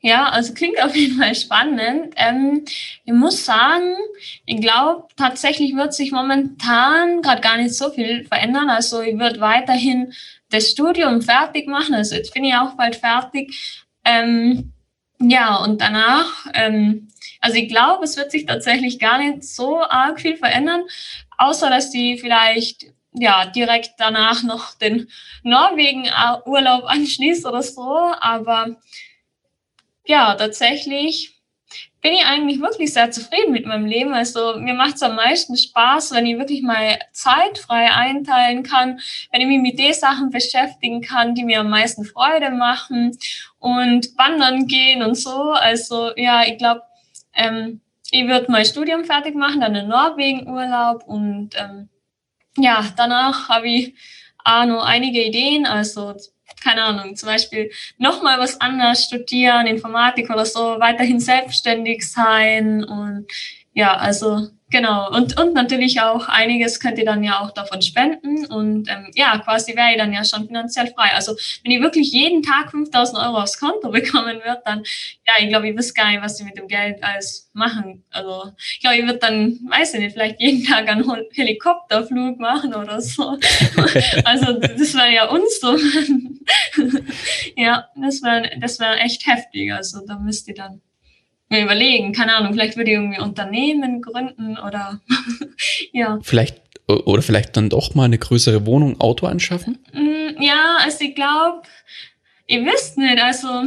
Ja, also klingt auf jeden Fall spannend. Ähm, ich muss sagen, ich glaube, tatsächlich wird sich momentan gerade gar nicht so viel verändern. Also ich würde weiterhin das Studium fertig machen. Also jetzt bin ich auch bald fertig. Ähm, ja, und danach, ähm, also ich glaube, es wird sich tatsächlich gar nicht so arg viel verändern, außer dass die vielleicht ja direkt danach noch den Norwegen-Urlaub anschließt oder so. Aber ja, tatsächlich bin ich eigentlich wirklich sehr zufrieden mit meinem Leben. Also mir macht es am meisten Spaß, wenn ich wirklich mal Zeit frei einteilen kann, wenn ich mich mit den Sachen beschäftigen kann, die mir am meisten Freude machen und wandern gehen und so. Also ja, ich glaube, ähm, ich würde mein Studium fertig machen, dann in Norwegen Urlaub und ähm, ja, danach habe ich auch noch einige Ideen. Also keine Ahnung, zum Beispiel nochmal was anderes studieren, Informatik oder so, weiterhin selbstständig sein und ja, also Genau, und, und natürlich auch einiges könnt ihr dann ja auch davon spenden und ähm, ja, quasi wäre ich dann ja schon finanziell frei. Also wenn ihr wirklich jeden Tag 5000 Euro aufs Konto bekommen wird, dann, ja, ich glaube, ihr wisst gar nicht, was ihr mit dem Geld alles machen. Also ich glaube, ihr wird dann, weiß ich nicht, vielleicht jeden Tag einen Helikopterflug machen oder so. also das wäre ja uns so. ja, das wäre das wäre echt heftig. Also da müsst ihr dann mir überlegen, keine Ahnung, vielleicht würde ich irgendwie Unternehmen gründen oder ja. Vielleicht oder vielleicht dann doch mal eine größere Wohnung, Auto anschaffen? Mm, ja, also ich glaube, ihr wisst nicht, also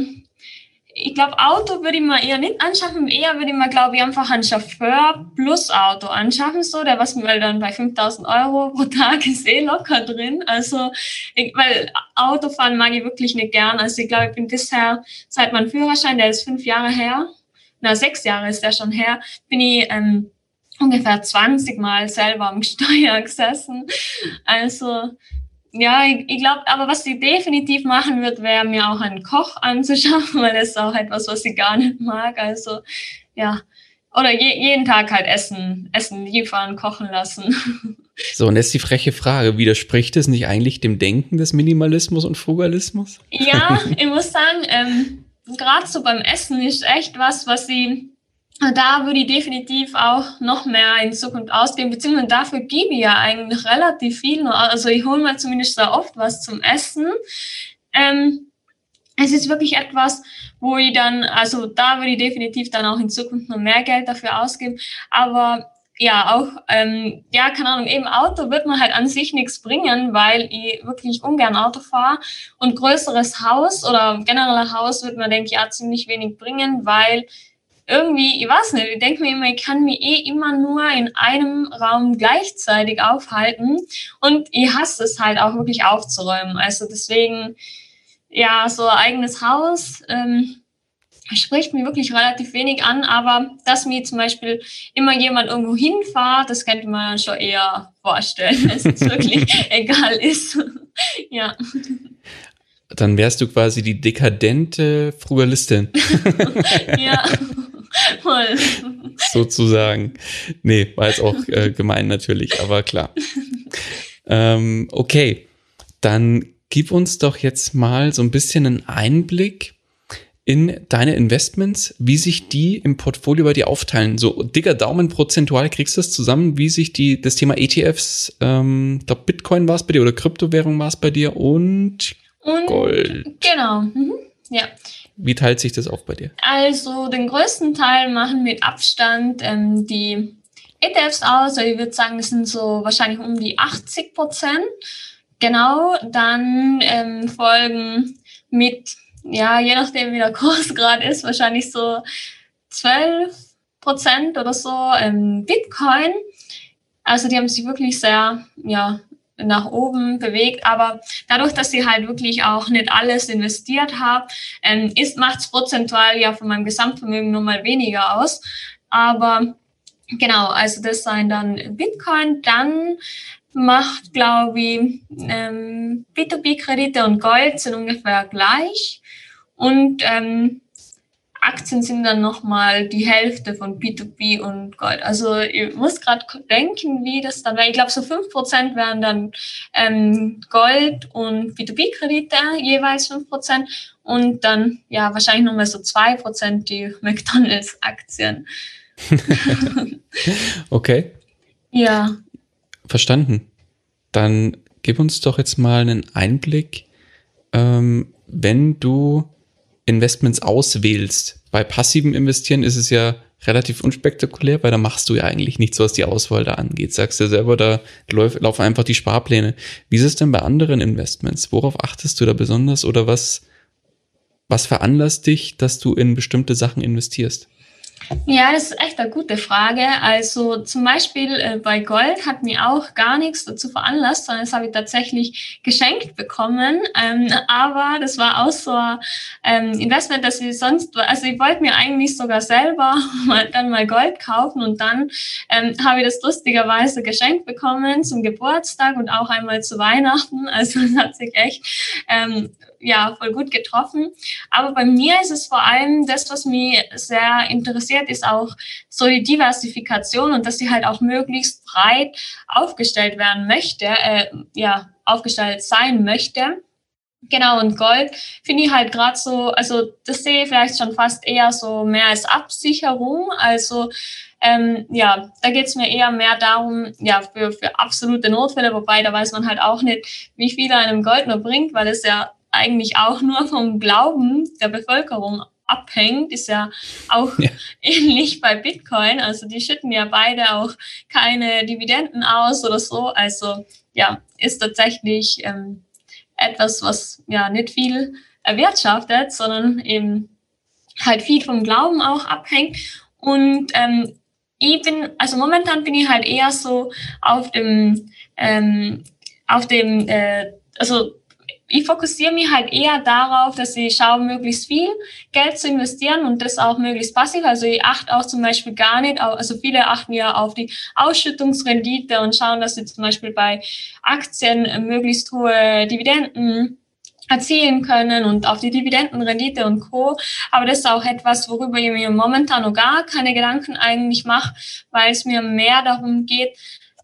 ich glaube, Auto würde ich mal eher nicht anschaffen, eher würde ich mal, glaube ich, einfach ein Chauffeur plus Auto anschaffen, so, der was mir dann bei 5000 Euro pro Tag ist eh locker drin. Also, ich, weil Autofahren mag ich wirklich nicht gern. Also, ich glaube, ich bin bisher seit meinem Führerschein, der ist fünf Jahre her, na, sechs Jahre ist der schon her, bin ich ähm, ungefähr 20 Mal selber am Steuer gesessen. Also, ja, ich, ich glaube, aber was sie definitiv machen wird, wäre mir auch einen Koch anzuschaffen, weil das ist auch etwas, was ich gar nicht mag. Also, ja. Oder je, jeden Tag halt essen, essen liefern, kochen lassen. So, und jetzt die freche Frage, widerspricht es nicht eigentlich dem Denken des Minimalismus und Frugalismus? Ja, ich muss sagen, ähm, gerade so beim Essen ist echt was, was sie da würde ich definitiv auch noch mehr in Zukunft ausgeben, beziehungsweise dafür gebe ich ja eigentlich relativ viel noch. Also ich hole mir zumindest sehr oft was zum Essen. Ähm, es ist wirklich etwas, wo ich dann, also da würde ich definitiv dann auch in Zukunft noch mehr Geld dafür ausgeben. Aber ja, auch, ähm, ja, keine Ahnung, eben Auto wird mir halt an sich nichts bringen, weil ich wirklich ungern Auto fahre. Und größeres Haus oder genereller Haus wird mir, denke ich, auch ziemlich wenig bringen, weil irgendwie, ich weiß nicht, ich denke mir immer, ich kann mich eh immer nur in einem Raum gleichzeitig aufhalten und ich hasse es halt auch wirklich aufzuräumen. Also deswegen, ja, so ein eigenes Haus, ähm, spricht mir wirklich relativ wenig an, aber dass mir zum Beispiel immer jemand irgendwo hinfahrt, das könnte man schon eher vorstellen, dass es wirklich egal ist. ja. Dann wärst du quasi die dekadente Frugalistin. ja, voll. Sozusagen. Nee, war jetzt auch äh, gemein natürlich, aber klar. Ähm, okay, dann gib uns doch jetzt mal so ein bisschen einen Einblick in deine Investments, wie sich die im Portfolio bei dir aufteilen. So dicker Daumen prozentual kriegst du das zusammen, wie sich die, das Thema ETFs, ähm, da Bitcoin war es bei dir oder Kryptowährung war es bei dir und, und Gold. Genau, mhm. ja. Wie teilt sich das auf bei dir? Also den größten Teil machen mit Abstand ähm, die ETFs aus. Also ich würde sagen, das sind so wahrscheinlich um die 80 Prozent. Genau, dann ähm, folgen mit ja, je nachdem, wie der Kurs gerade ist, wahrscheinlich so 12 Prozent oder so ähm, Bitcoin. Also die haben sich wirklich sehr, ja, nach oben bewegt, aber dadurch, dass ich halt wirklich auch nicht alles investiert habe, ähm, ist macht's prozentual ja von meinem Gesamtvermögen nur mal weniger aus. Aber genau, also das seien dann Bitcoin, dann macht, glaube ich, ähm, B2B-Kredite und Gold sind ungefähr gleich. Und ähm, Aktien sind dann nochmal die Hälfte von B2B und Gold. Also ich muss gerade denken, wie das dann wäre. Ich glaube, so fünf Prozent wären dann ähm, Gold und B2B-Kredite, jeweils fünf Prozent. Und dann ja wahrscheinlich nochmal so zwei Prozent die McDonalds-Aktien. okay. Ja. Verstanden. Dann gib uns doch jetzt mal einen Einblick, ähm, wenn du Investments auswählst. Bei passivem Investieren ist es ja relativ unspektakulär, weil da machst du ja eigentlich nichts, was die Auswahl da angeht. Sagst du ja selber, da laufen einfach die Sparpläne. Wie ist es denn bei anderen Investments? Worauf achtest du da besonders oder was, was veranlasst dich, dass du in bestimmte Sachen investierst? Ja, das ist echt eine gute Frage. Also zum Beispiel äh, bei Gold hat mir auch gar nichts dazu veranlasst, sondern das habe ich tatsächlich geschenkt bekommen. Ähm, aber das war auch so ein ähm, Investment, dass ich sonst, also ich wollte mir eigentlich sogar selber mal, dann mal Gold kaufen und dann ähm, habe ich das lustigerweise geschenkt bekommen zum Geburtstag und auch einmal zu Weihnachten. Also das hat sich echt ähm, ja, voll gut getroffen. Aber bei mir ist es vor allem das, was mich sehr interessiert, ist auch so die Diversifikation und dass sie halt auch möglichst breit aufgestellt werden möchte, äh, ja, aufgestellt sein möchte. Genau, und Gold finde ich halt gerade so, also das sehe ich vielleicht schon fast eher so mehr als Absicherung. Also ähm, ja, da geht es mir eher mehr darum, ja, für, für absolute Notfälle, wobei da weiß man halt auch nicht, wie viel einem Gold nur bringt, weil es ja eigentlich auch nur vom Glauben der Bevölkerung abhängt, ist ja auch ja. ähnlich bei Bitcoin. Also die schütten ja beide auch keine Dividenden aus oder so. Also ja, ist tatsächlich ähm, etwas, was ja nicht viel erwirtschaftet, sondern eben halt viel vom Glauben auch abhängt. Und ähm, ich bin, also momentan bin ich halt eher so auf dem, ähm, auf dem, äh, also ich fokussiere mich halt eher darauf, dass ich schaue, möglichst viel Geld zu investieren und das auch möglichst passiv. Also ich achte auch zum Beispiel gar nicht, also viele achten ja auf die Ausschüttungsrendite und schauen, dass sie zum Beispiel bei Aktien möglichst hohe Dividenden erzielen können und auf die Dividendenrendite und Co. Aber das ist auch etwas, worüber ich mir momentan noch gar keine Gedanken eigentlich mache, weil es mir mehr darum geht,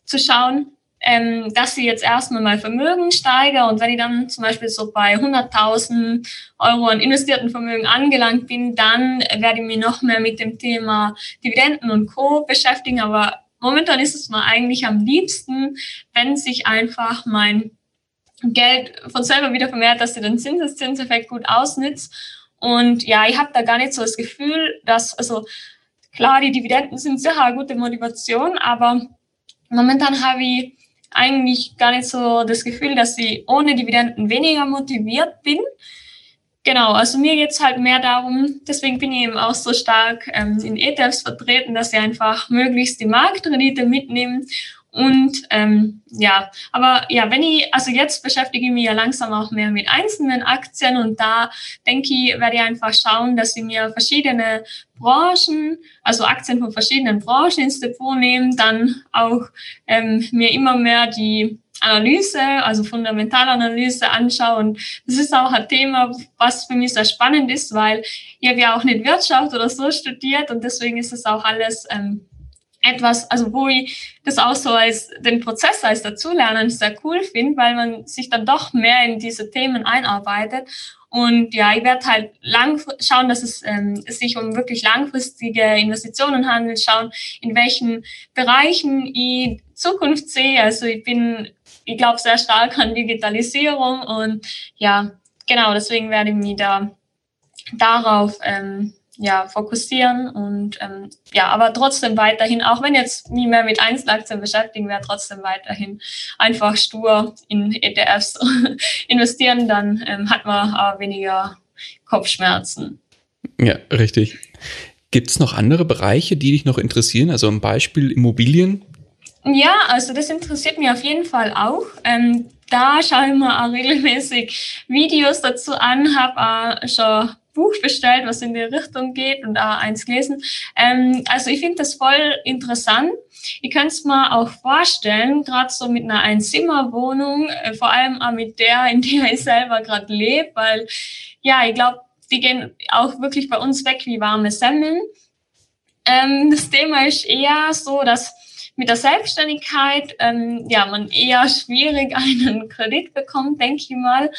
zu schauen, ähm, dass ich jetzt erstmal mein Vermögen steige und wenn ich dann zum Beispiel so bei 100.000 Euro an investierten Vermögen angelangt bin, dann werde ich mich noch mehr mit dem Thema Dividenden und Co. beschäftigen. Aber momentan ist es mir eigentlich am liebsten, wenn sich einfach mein Geld von selber wieder vermehrt, dass ich den Zinseszinseffekt gut ausnützt. Und ja, ich habe da gar nicht so das Gefühl, dass, also klar, die Dividenden sind sicher eine gute Motivation, aber momentan habe ich eigentlich gar nicht so das Gefühl, dass ich ohne Dividenden weniger motiviert bin. Genau, also mir geht's halt mehr darum, deswegen bin ich eben auch so stark ähm, in ETFs vertreten, dass sie einfach möglichst die Marktrendite mitnehmen und ähm, ja, aber ja, wenn ich, also jetzt beschäftige ich mich ja langsam auch mehr mit einzelnen Aktien und da denke ich, werde ich einfach schauen, dass ich mir verschiedene Branchen, also Aktien von verschiedenen Branchen ins Depot nehme, dann auch ähm, mir immer mehr die Analyse, also Fundamentalanalyse anschaue. Und das ist auch ein Thema, was für mich sehr spannend ist, weil ich habe ja auch nicht Wirtschaft oder so studiert und deswegen ist es auch alles ähm, etwas, also wo ich das auch so als den Prozess als Dazulernen sehr cool finde, weil man sich dann doch mehr in diese Themen einarbeitet. Und ja, ich werde halt lang schauen, dass es, ähm, es sich um wirklich langfristige Investitionen handelt, schauen, in welchen Bereichen ich Zukunft sehe. Also ich bin, ich glaube sehr stark an Digitalisierung und ja, genau, deswegen werde ich mich da darauf ähm, ja, fokussieren und ähm, ja, aber trotzdem weiterhin, auch wenn jetzt nie mehr mit Einzelaktien beschäftigen, wäre trotzdem weiterhin einfach stur in ETFs investieren, dann ähm, hat man auch weniger Kopfschmerzen. Ja, richtig. Gibt es noch andere Bereiche, die dich noch interessieren? Also ein Beispiel Immobilien? Ja, also das interessiert mich auf jeden Fall auch. Ähm, da schaue ich mir auch regelmäßig Videos dazu an, habe auch schon Buch bestellt, was in die Richtung geht und auch eins gelesen. Ähm, also ich finde das voll interessant. Ich könnte es mir auch vorstellen, gerade so mit einer Einzimmerwohnung, äh, vor allem auch mit der, in der ich selber gerade lebe, weil ja, ich glaube, die gehen auch wirklich bei uns weg wie warme Semmeln. Ähm, das Thema ist eher so, dass mit der Selbstständigkeit ähm, ja man eher schwierig einen Kredit bekommt, denke ich mal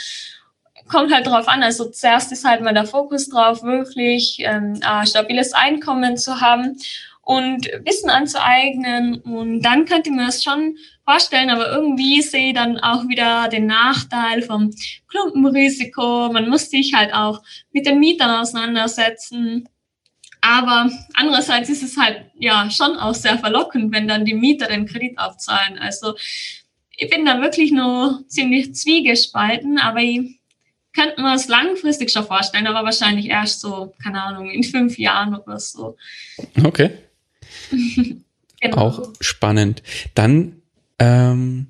kommt halt drauf an. Also zuerst ist halt mal der Fokus drauf, wirklich ähm, ein stabiles Einkommen zu haben und Wissen anzueignen. Und dann könnte man es schon vorstellen, aber irgendwie sehe ich dann auch wieder den Nachteil vom Klumpenrisiko. Man muss sich halt auch mit den Mietern auseinandersetzen. Aber andererseits ist es halt ja schon auch sehr verlockend, wenn dann die Mieter den Kredit aufzahlen. Also ich bin da wirklich nur ziemlich zwiegespalten, aber ich könnte man es langfristig schon vorstellen, aber wahrscheinlich erst so, keine Ahnung, in fünf Jahren oder so. Okay. genau. Auch spannend. Dann ähm,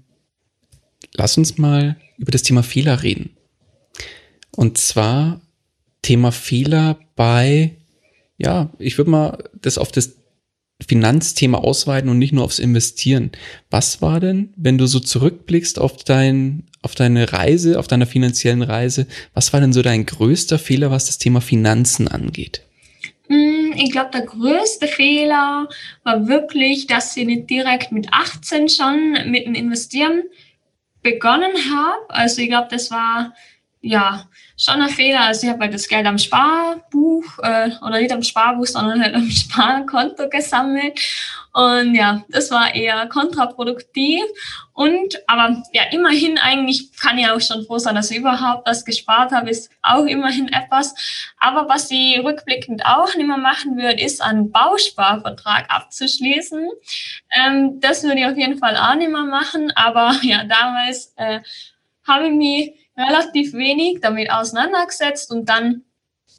lass uns mal über das Thema Fehler reden. Und zwar Thema Fehler bei, ja, ich würde mal das auf das Finanzthema ausweiten und nicht nur aufs Investieren. Was war denn, wenn du so zurückblickst auf dein, auf deine Reise, auf deiner finanziellen Reise, was war denn so dein größter Fehler, was das Thema Finanzen angeht? Mm, ich glaube, der größte Fehler war wirklich, dass ich nicht direkt mit 18 schon mit dem Investieren begonnen habe. Also ich glaube, das war ja schon ein Fehler. Also ich habe halt das Geld am Sparbuch äh, oder nicht am Sparbuch, sondern halt am Sparkonto gesammelt. Und ja, das war eher kontraproduktiv. Und aber ja, immerhin eigentlich kann ich auch schon froh sein, dass ich überhaupt was gespart habe, ist auch immerhin etwas. Aber was ich rückblickend auch nicht mehr machen würde, ist einen Bausparvertrag abzuschließen. Ähm, das würde ich auf jeden Fall auch nicht mehr machen. Aber ja, damals äh, habe ich mich relativ wenig damit auseinandergesetzt und dann,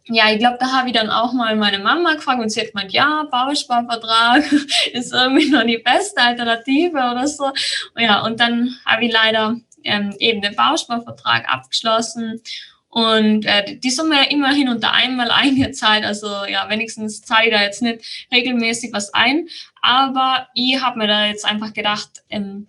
ja, ich glaube, da habe ich dann auch mal meine Mama gefragt und sie hat gemeint, ja, Bausparvertrag ist irgendwie noch die beste Alternative oder so. Ja, und dann habe ich leider ähm, eben den Bausparvertrag abgeschlossen und äh, die Summe immerhin unter einmal eingezahlt. Also ja, wenigstens zahle ich da jetzt nicht regelmäßig was ein. Aber ich habe mir da jetzt einfach gedacht, ähm,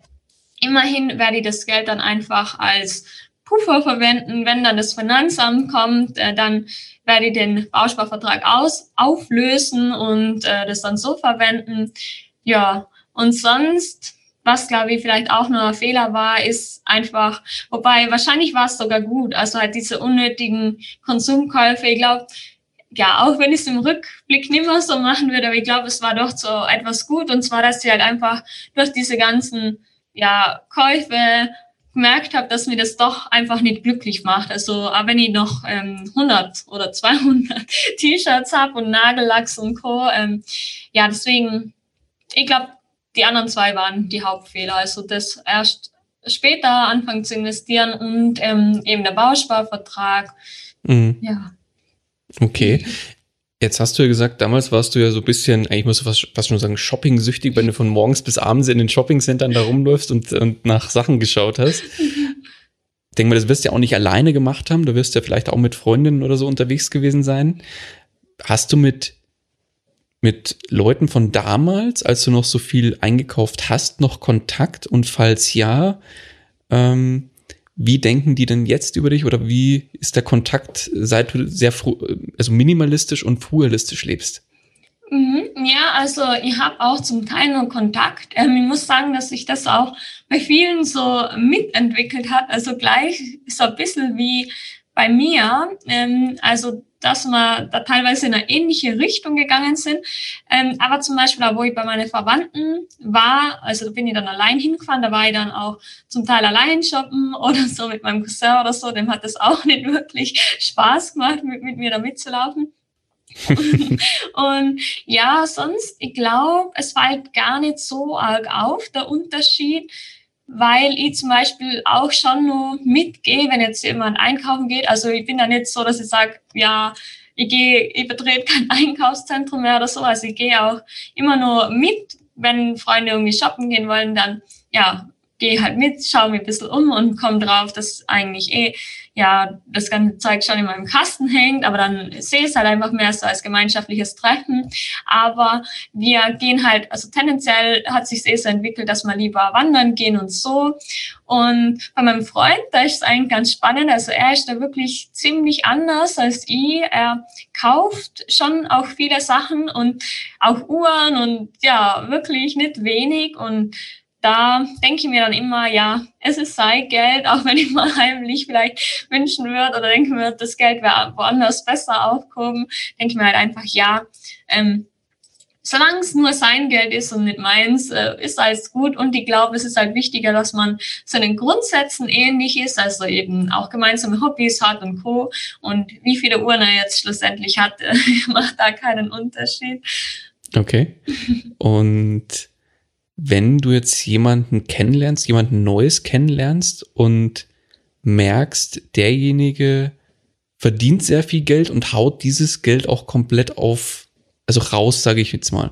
immerhin werde ich das Geld dann einfach als Puffer verwenden. Wenn dann das Finanzamt kommt, äh, dann werde ich den Bausparvertrag aus, auflösen und äh, das dann so verwenden. Ja, und sonst, was glaube ich vielleicht auch nur ein Fehler war, ist einfach, wobei wahrscheinlich war es sogar gut, also halt diese unnötigen Konsumkäufe. Ich glaube, ja, auch wenn ich es im Rückblick nicht mehr so machen würde, aber ich glaube, es war doch so etwas gut und zwar, dass sie halt einfach durch diese ganzen ja, Käufe gemerkt habe, dass mir das doch einfach nicht glücklich macht. Also auch wenn ich noch ähm, 100 oder 200 T-Shirts habe und Nagellacks und Co. Ähm, ja, deswegen, ich glaube, die anderen zwei waren die Hauptfehler. Also das erst später anfangen zu investieren und ähm, eben der Bausparvertrag. Mhm. Ja. Okay. Jetzt hast du ja gesagt, damals warst du ja so ein bisschen, eigentlich musst du fast, fast schon sagen, shopping-süchtig, wenn du von morgens bis abends in den Shoppingcentern da rumläufst und, und nach Sachen geschaut hast. Ich denke mal, das wirst du ja auch nicht alleine gemacht haben. Du wirst ja vielleicht auch mit Freundinnen oder so unterwegs gewesen sein. Hast du mit, mit Leuten von damals, als du noch so viel eingekauft hast, noch Kontakt? Und falls ja, ähm, wie denken die denn jetzt über dich oder wie ist der Kontakt, seit du sehr also minimalistisch und früheristisch lebst? Mhm, ja, also ich habe auch zum Teil noch Kontakt. Ähm, ich muss sagen, dass sich das auch bei vielen so mitentwickelt hat. Also gleich so ein bisschen wie bei mir. Ähm, also dass wir da teilweise in eine ähnliche Richtung gegangen sind. Ähm, aber zum Beispiel, wo ich bei meinen Verwandten war, also da bin ich dann allein hingefahren, da war ich dann auch zum Teil allein shoppen oder so mit meinem Cousin oder so, dem hat das auch nicht wirklich Spaß gemacht, mit, mit mir da mitzulaufen. und ja, sonst, ich glaube, es fällt gar nicht so arg auf, der Unterschied weil ich zum Beispiel auch schon nur mitgehe, wenn jetzt jemand einkaufen geht. Also ich bin da nicht so, dass ich sage, ja, ich gehe, ich betrete kein Einkaufszentrum mehr oder so. Also ich gehe auch immer nur mit, wenn Freunde irgendwie shoppen gehen wollen, dann ja, gehe halt mit, schaue mir ein bisschen um und komme drauf, dass eigentlich eh ja das ganze Zeug schon in meinem Kasten hängt, aber dann sehe ich es halt einfach mehr so als gemeinschaftliches Treffen. Aber wir gehen halt, also tendenziell hat sich eh so entwickelt, dass wir lieber wandern gehen und so. Und bei meinem Freund, da ist es eigentlich ganz spannend. Also er ist da wirklich ziemlich anders als ich. Er kauft schon auch viele Sachen und auch Uhren und ja, wirklich nicht wenig und da denke ich mir dann immer, ja, es ist sein Geld, auch wenn ich mal heimlich vielleicht wünschen würde oder denken würde, das Geld wäre woanders besser aufgehoben, denke ich mir halt einfach, ja, ähm, solange es nur sein Geld ist und nicht meins, äh, ist alles gut. Und ich glaube, es ist halt wichtiger, dass man seinen Grundsätzen ähnlich ist, also eben auch gemeinsame Hobbys hat und Co. Und wie viele Uhren er jetzt schlussendlich hat, macht da keinen Unterschied. Okay. Und wenn du jetzt jemanden kennenlernst, jemanden Neues kennenlernst und merkst, derjenige verdient sehr viel Geld und haut dieses Geld auch komplett auf, also raus, sage ich jetzt mal.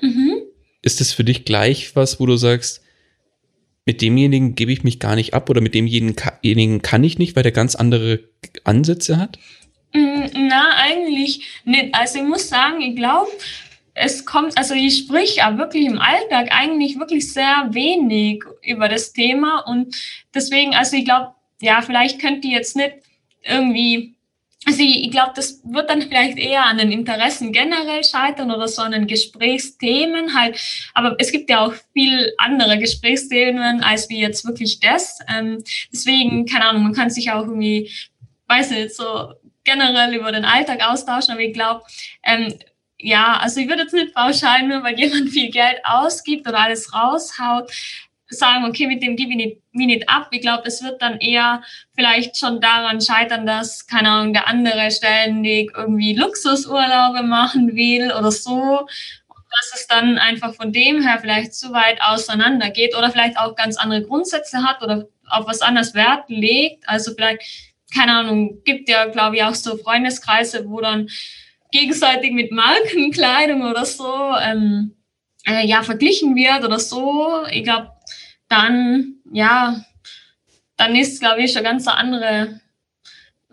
Mhm. Ist das für dich gleich was, wo du sagst, mit demjenigen gebe ich mich gar nicht ab oder mit demjenigen kann ich nicht, weil der ganz andere Ansätze hat? Mm, na, eigentlich nicht. Also ich muss sagen, ich glaube, es kommt, also ich sprich ja wirklich im Alltag eigentlich wirklich sehr wenig über das Thema und deswegen, also ich glaube, ja, vielleicht könnt ihr jetzt nicht irgendwie, also ich, ich glaube, das wird dann vielleicht eher an den Interessen generell scheitern oder so an den Gesprächsthemen halt, aber es gibt ja auch viel andere Gesprächsthemen als wie jetzt wirklich das. Ähm, deswegen, keine Ahnung, man kann sich auch irgendwie, weiß nicht, so generell über den Alltag austauschen, aber ich glaube, ähm, ja, also ich würde jetzt nicht pauschal nur, weil jemand viel Geld ausgibt oder alles raushaut, sagen, okay, mit dem gebe ich nicht, mich nicht ab. Ich glaube, es wird dann eher vielleicht schon daran scheitern, dass, keine Ahnung, der andere ständig irgendwie Luxusurlaube machen will oder so. dass es dann einfach von dem her vielleicht zu weit auseinander geht oder vielleicht auch ganz andere Grundsätze hat oder auf was anderes Wert legt. Also vielleicht, keine Ahnung, gibt ja, glaube ich, auch so Freundeskreise, wo dann gegenseitig mit Markenkleidung oder so ähm, äh, ja verglichen wird oder so, ich glaube, dann ja, dann ist glaube ich schon ganz andere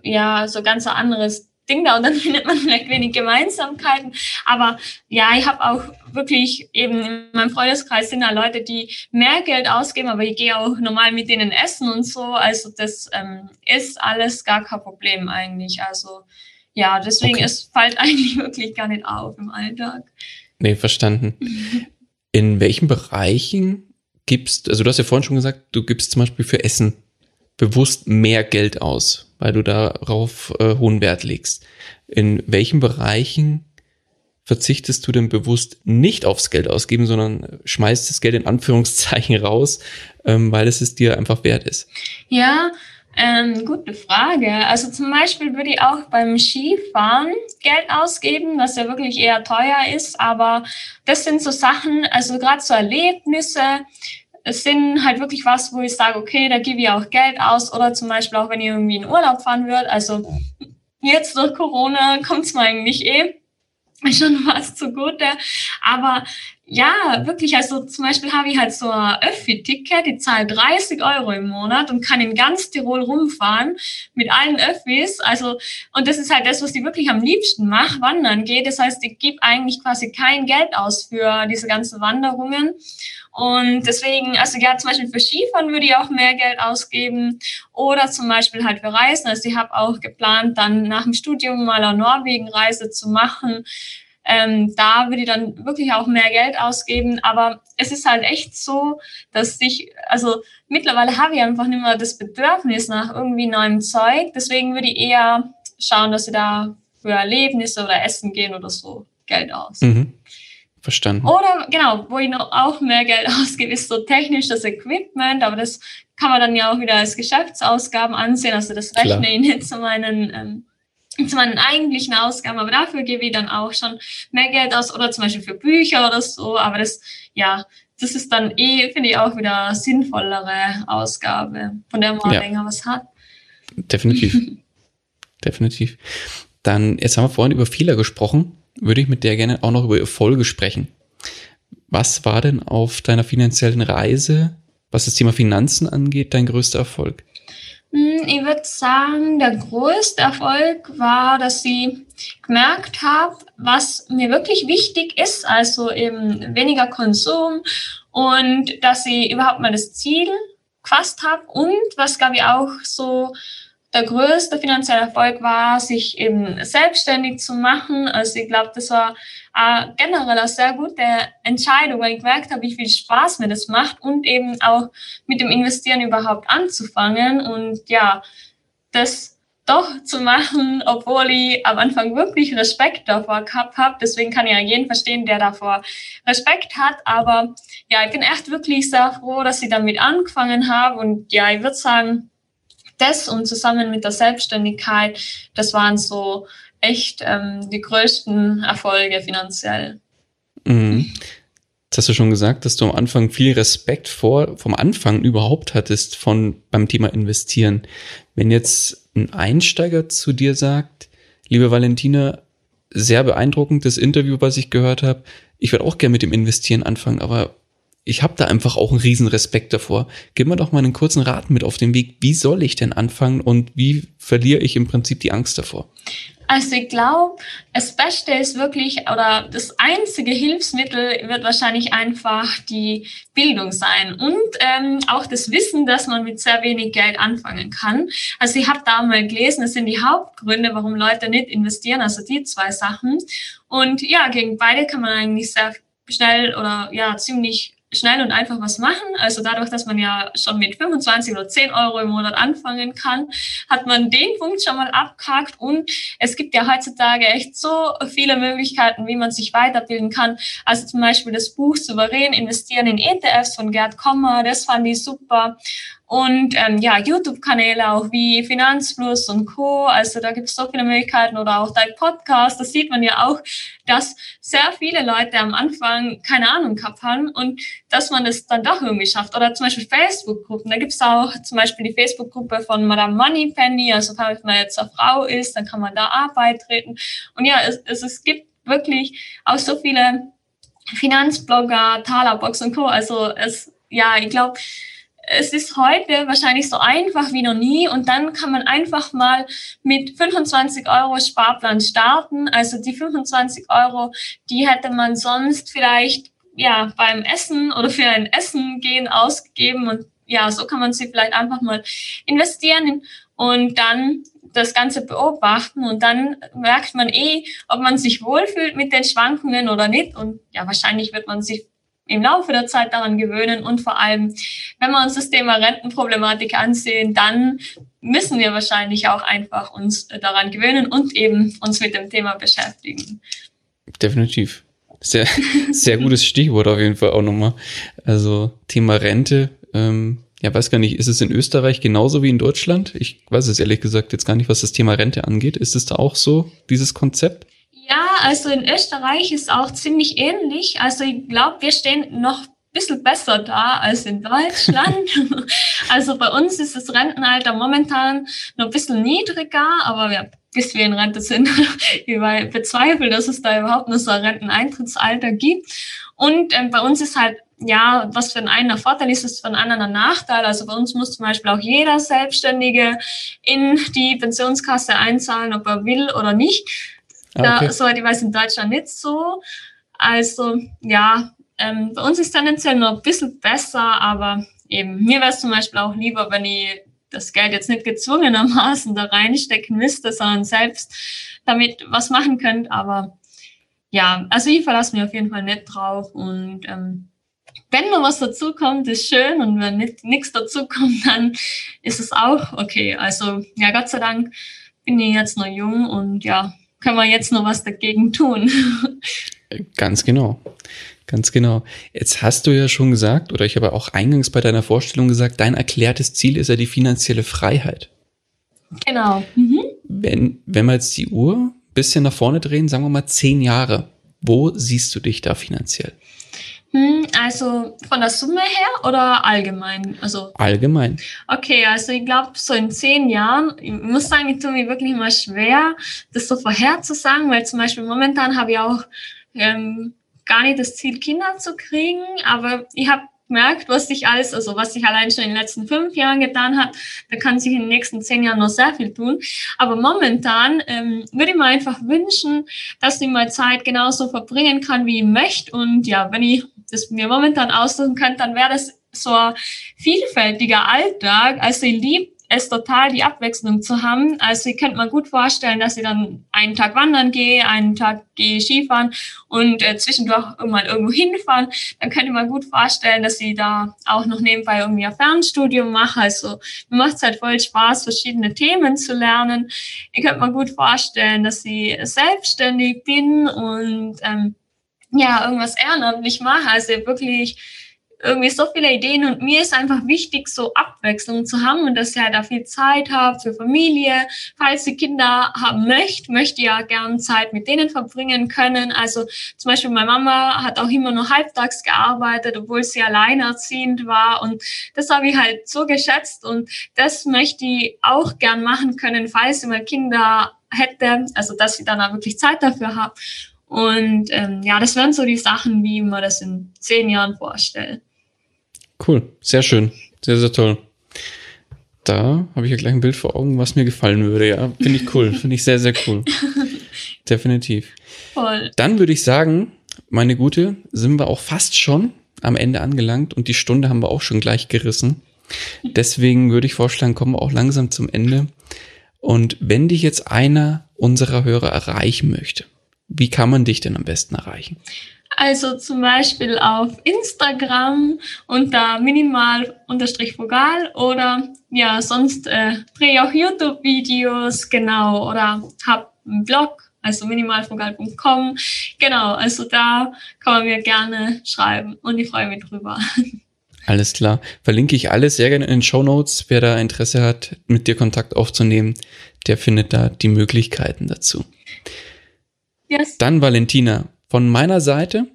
ja so ganz ein anderes Ding da und dann findet man vielleicht wenig Gemeinsamkeiten. Aber ja, ich habe auch wirklich eben in meinem Freundeskreis sind da Leute, die mehr Geld ausgeben, aber ich gehe auch normal mit denen essen und so. Also das ähm, ist alles gar kein Problem eigentlich. Also ja, deswegen okay. es fällt eigentlich wirklich gar nicht auf im Alltag. Nee, verstanden. In welchen Bereichen gibst, also du hast ja vorhin schon gesagt, du gibst zum Beispiel für Essen bewusst mehr Geld aus, weil du darauf äh, hohen Wert legst. In welchen Bereichen verzichtest du denn bewusst nicht aufs Geld ausgeben, sondern schmeißt das Geld in Anführungszeichen raus, ähm, weil es es dir einfach wert ist? Ja, ähm, gute Frage. Also zum Beispiel würde ich auch beim Skifahren Geld ausgeben, was ja wirklich eher teuer ist. Aber das sind so Sachen, also gerade so Erlebnisse, sind halt wirklich was, wo ich sage, okay, da gebe ich auch Geld aus. Oder zum Beispiel auch, wenn ich irgendwie in Urlaub fahren würde. Also jetzt durch Corona kommt es mir eigentlich eh schon was zugute. Aber ja, wirklich, also zum Beispiel habe ich halt so ein Öffi-Ticket, die zahlt 30 Euro im Monat und kann in ganz Tirol rumfahren mit allen Öffis. Also, und das ist halt das, was ich wirklich am liebsten mache, wandern geht. Das heißt, ich gebe eigentlich quasi kein Geld aus für diese ganzen Wanderungen. Und deswegen, also ja, zum Beispiel für Skifahren würde ich auch mehr Geld ausgeben oder zum Beispiel halt für Reisen. Also ich habe auch geplant, dann nach dem Studium mal eine Norwegen-Reise zu machen ähm, da würde ich dann wirklich auch mehr Geld ausgeben. Aber es ist halt echt so, dass ich, also mittlerweile habe ich einfach nicht mehr das Bedürfnis nach irgendwie neuem Zeug. Deswegen würde ich eher schauen, dass ich da für Erlebnisse oder Essen gehen oder so Geld aus. Mhm. Verstanden. Oder genau, wo ich noch auch mehr Geld ausgebe, ist so technisches Equipment, aber das kann man dann ja auch wieder als Geschäftsausgaben ansehen. Also das rechne Klar. ich nicht zu meinen ähm, zu meinen eigentlichen Ausgaben, aber dafür gebe ich dann auch schon mehr Geld aus oder zum Beispiel für Bücher oder so, aber das, ja, das ist dann eh, finde ich, auch wieder sinnvollere Ausgabe, von der man ja. länger was hat. Definitiv. Definitiv. Dann, jetzt haben wir vorhin über Fehler gesprochen, würde ich mit der gerne auch noch über Erfolge sprechen. Was war denn auf deiner finanziellen Reise, was das Thema Finanzen angeht, dein größter Erfolg? Hm, ich würde sagen, der größte Erfolg war, dass ich gemerkt habe, was mir wirklich wichtig ist, also eben weniger Konsum und dass ich überhaupt mal das Ziel gefasst habe und was, glaube ich, auch so der größte finanzielle Erfolg war, sich eben selbstständig zu machen. Also ich glaube, das war äh, generell eine sehr gute Entscheidung, weil ich gemerkt habe, wie viel Spaß mir das macht und eben auch mit dem Investieren überhaupt anzufangen und ja, das doch zu machen, obwohl ich am Anfang wirklich Respekt davor gehabt habe. Deswegen kann ich ja jeden verstehen, der davor Respekt hat. Aber ja, ich bin echt wirklich sehr froh, dass ich damit angefangen habe. Und ja, ich würde sagen, das und zusammen mit der Selbstständigkeit, das waren so echt ähm, die größten Erfolge finanziell. Mhm. Jetzt hast du schon gesagt, dass du am Anfang viel Respekt vor, vom Anfang überhaupt hattest von, beim Thema Investieren. Wenn jetzt ein Einsteiger zu dir sagt, liebe Valentina, sehr beeindruckendes Interview, was ich gehört habe. Ich würde auch gerne mit dem Investieren anfangen, aber ich habe da einfach auch einen riesen Respekt davor. Gib mir doch mal einen kurzen Rat mit auf den Weg. Wie soll ich denn anfangen und wie verliere ich im Prinzip die Angst davor? Also ich glaube, das Beste ist wirklich, oder das einzige Hilfsmittel wird wahrscheinlich einfach die Bildung sein und ähm, auch das Wissen, dass man mit sehr wenig Geld anfangen kann. Also ich habe da mal gelesen, das sind die Hauptgründe, warum Leute nicht investieren, also die zwei Sachen. Und ja, gegen beide kann man eigentlich sehr schnell oder ja ziemlich schnell und einfach was machen. Also dadurch, dass man ja schon mit 25 oder 10 Euro im Monat anfangen kann, hat man den Punkt schon mal abgehakt. Und es gibt ja heutzutage echt so viele Möglichkeiten, wie man sich weiterbilden kann. Also zum Beispiel das Buch Souverän investieren in ETFs von Gerd Kommer, das fand ich super. Und ähm, ja, YouTube-Kanäle auch wie Finanzfluss und Co. Also da gibt es so viele Möglichkeiten oder auch dein Podcast. Da sieht man ja auch, dass sehr viele Leute am Anfang keine Ahnung gehabt haben und dass man es dann doch irgendwie schafft. Oder zum Beispiel Facebook-Gruppen. Da gibt es auch zum Beispiel die Facebook-Gruppe von Madame Moneypenny. Also falls man jetzt eine Frau ist, dann kann man da Arbeit treten. Und ja, es, es, es gibt wirklich auch so viele Finanzblogger, Talerbox und Co. Also es, ja, ich glaube, es ist heute wahrscheinlich so einfach wie noch nie und dann kann man einfach mal mit 25 Euro Sparplan starten. Also die 25 Euro, die hätte man sonst vielleicht ja beim Essen oder für ein Essen gehen ausgegeben und ja, so kann man sie vielleicht einfach mal investieren und dann das Ganze beobachten und dann merkt man eh, ob man sich wohlfühlt mit den Schwankungen oder nicht und ja, wahrscheinlich wird man sich im Laufe der Zeit daran gewöhnen und vor allem, wenn wir uns das Thema Rentenproblematik ansehen, dann müssen wir wahrscheinlich auch einfach uns daran gewöhnen und eben uns mit dem Thema beschäftigen. Definitiv. Sehr, sehr gutes Stichwort auf jeden Fall auch nochmal. Also Thema Rente. Ähm, ja, weiß gar nicht, ist es in Österreich genauso wie in Deutschland? Ich weiß es ehrlich gesagt jetzt gar nicht, was das Thema Rente angeht. Ist es da auch so, dieses Konzept? Also in Österreich ist auch ziemlich ähnlich. Also ich glaube, wir stehen noch ein bisschen besser da als in Deutschland. also bei uns ist das Rentenalter momentan noch ein bisschen niedriger, aber wir bis wir in Rente sind. ich bezweifle, dass es da überhaupt noch so ein Renteneintrittsalter gibt. Und ähm, bei uns ist halt, ja, was für einen einen ein Vorteil ist, ist für einen anderen ein Nachteil. Also bei uns muss zum Beispiel auch jeder Selbstständige in die Pensionskasse einzahlen, ob er will oder nicht. Ah, okay. Da, soweit ich weiß, in Deutschland nicht so. Also ja, ähm, bei uns ist tendenziell noch ein bisschen besser, aber eben, mir wäre es zum Beispiel auch lieber, wenn ich das Geld jetzt nicht gezwungenermaßen da reinstecken müsste, sondern selbst damit was machen könnt. Aber ja, also ich verlasse mich auf jeden Fall nicht drauf und ähm, wenn noch was dazukommt, ist schön und wenn nichts dazukommt, dann ist es auch okay. Also ja, Gott sei Dank bin ich jetzt noch jung und ja, können wir jetzt noch was dagegen tun. Ganz genau. Ganz genau. Jetzt hast du ja schon gesagt, oder ich habe auch eingangs bei deiner Vorstellung gesagt, dein erklärtes Ziel ist ja die finanzielle Freiheit. Genau. Mhm. Wenn, wenn wir jetzt die Uhr ein bisschen nach vorne drehen, sagen wir mal zehn Jahre, wo siehst du dich da finanziell? Hm, also von der Summe her oder allgemein? Also allgemein. Okay, also ich glaube so in zehn Jahren, ich muss sagen, ich tue mir wirklich mal schwer, das so vorherzusagen, weil zum Beispiel momentan habe ich auch ähm, gar nicht das Ziel, Kinder zu kriegen, aber ich habe gemerkt, was sich alles, also was sich allein schon in den letzten fünf Jahren getan hat, da kann sich in den nächsten zehn Jahren noch sehr viel tun. Aber momentan ähm, würde ich mir einfach wünschen, dass ich mal Zeit genauso verbringen kann, wie ich möchte. Und ja, wenn ich das mir momentan aussuchen könnte, dann wäre das so ein vielfältiger Alltag. Also ich liebe es total, die Abwechslung zu haben. Also ich könnte mir gut vorstellen, dass ich dann einen Tag wandern gehe, einen Tag gehe Skifahren und äh, zwischendurch mal irgendwo hinfahren. Dann könnte ich mir gut vorstellen, dass ich da auch noch nebenbei irgendwie ein Fernstudium mache. Also mir macht es halt voll Spaß, verschiedene Themen zu lernen. Ich könnte mir gut vorstellen, dass ich selbstständig bin und ähm, ja, irgendwas ehrenamtlich mache. Also wirklich irgendwie so viele Ideen und mir ist einfach wichtig, so Abwechslung zu haben und dass ich halt auch viel Zeit habe für Familie. Falls sie Kinder haben möchte, möchte ich ja gern Zeit mit denen verbringen können. Also zum Beispiel meine Mama hat auch immer nur halbtags gearbeitet, obwohl sie alleinerziehend war und das habe ich halt so geschätzt und das möchte ich auch gern machen können, falls ich mal Kinder hätte, also dass ich dann auch wirklich Zeit dafür habe. Und ähm, ja, das wären so die Sachen, wie man das in zehn Jahren vorstellt. Cool, sehr schön, sehr, sehr toll. Da habe ich ja gleich ein Bild vor Augen, was mir gefallen würde. Ja, finde ich cool, finde ich sehr, sehr cool. Definitiv. Voll. Dann würde ich sagen, meine Gute, sind wir auch fast schon am Ende angelangt und die Stunde haben wir auch schon gleich gerissen. Deswegen würde ich vorschlagen, kommen wir auch langsam zum Ende. Und wenn dich jetzt einer unserer Hörer erreichen möchte, wie kann man dich denn am besten erreichen? Also zum Beispiel auf Instagram unter minimal-frugal oder ja, sonst äh, drehe ich auch YouTube-Videos, genau, oder habe einen Blog, also minimalfrugal.com. Genau, also da kann man mir gerne schreiben und ich freue mich drüber. Alles klar. Verlinke ich alles sehr gerne in den Show Notes. Wer da Interesse hat, mit dir Kontakt aufzunehmen, der findet da die Möglichkeiten dazu. Yes. Dann Valentina, von meiner Seite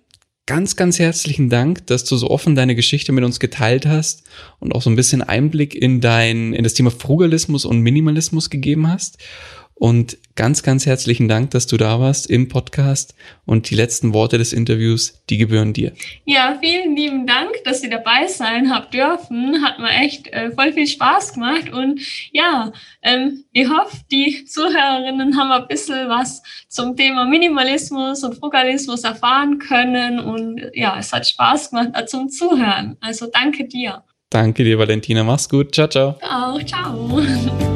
ganz, ganz herzlichen Dank, dass du so offen deine Geschichte mit uns geteilt hast und auch so ein bisschen Einblick in dein, in das Thema Frugalismus und Minimalismus gegeben hast. Und ganz, ganz herzlichen Dank, dass du da warst im Podcast und die letzten Worte des Interviews, die gebühren dir. Ja, vielen lieben Dank, dass ihr dabei sein habt dürfen. Hat mir echt äh, voll viel Spaß gemacht und ja, ähm, ich hoffe, die Zuhörerinnen haben ein bisschen was zum Thema Minimalismus und Frugalismus erfahren können und ja, es hat Spaß gemacht äh, zum Zuhören. Also danke dir. Danke dir, Valentina. Mach's gut. Ciao, ciao. Auch, ciao.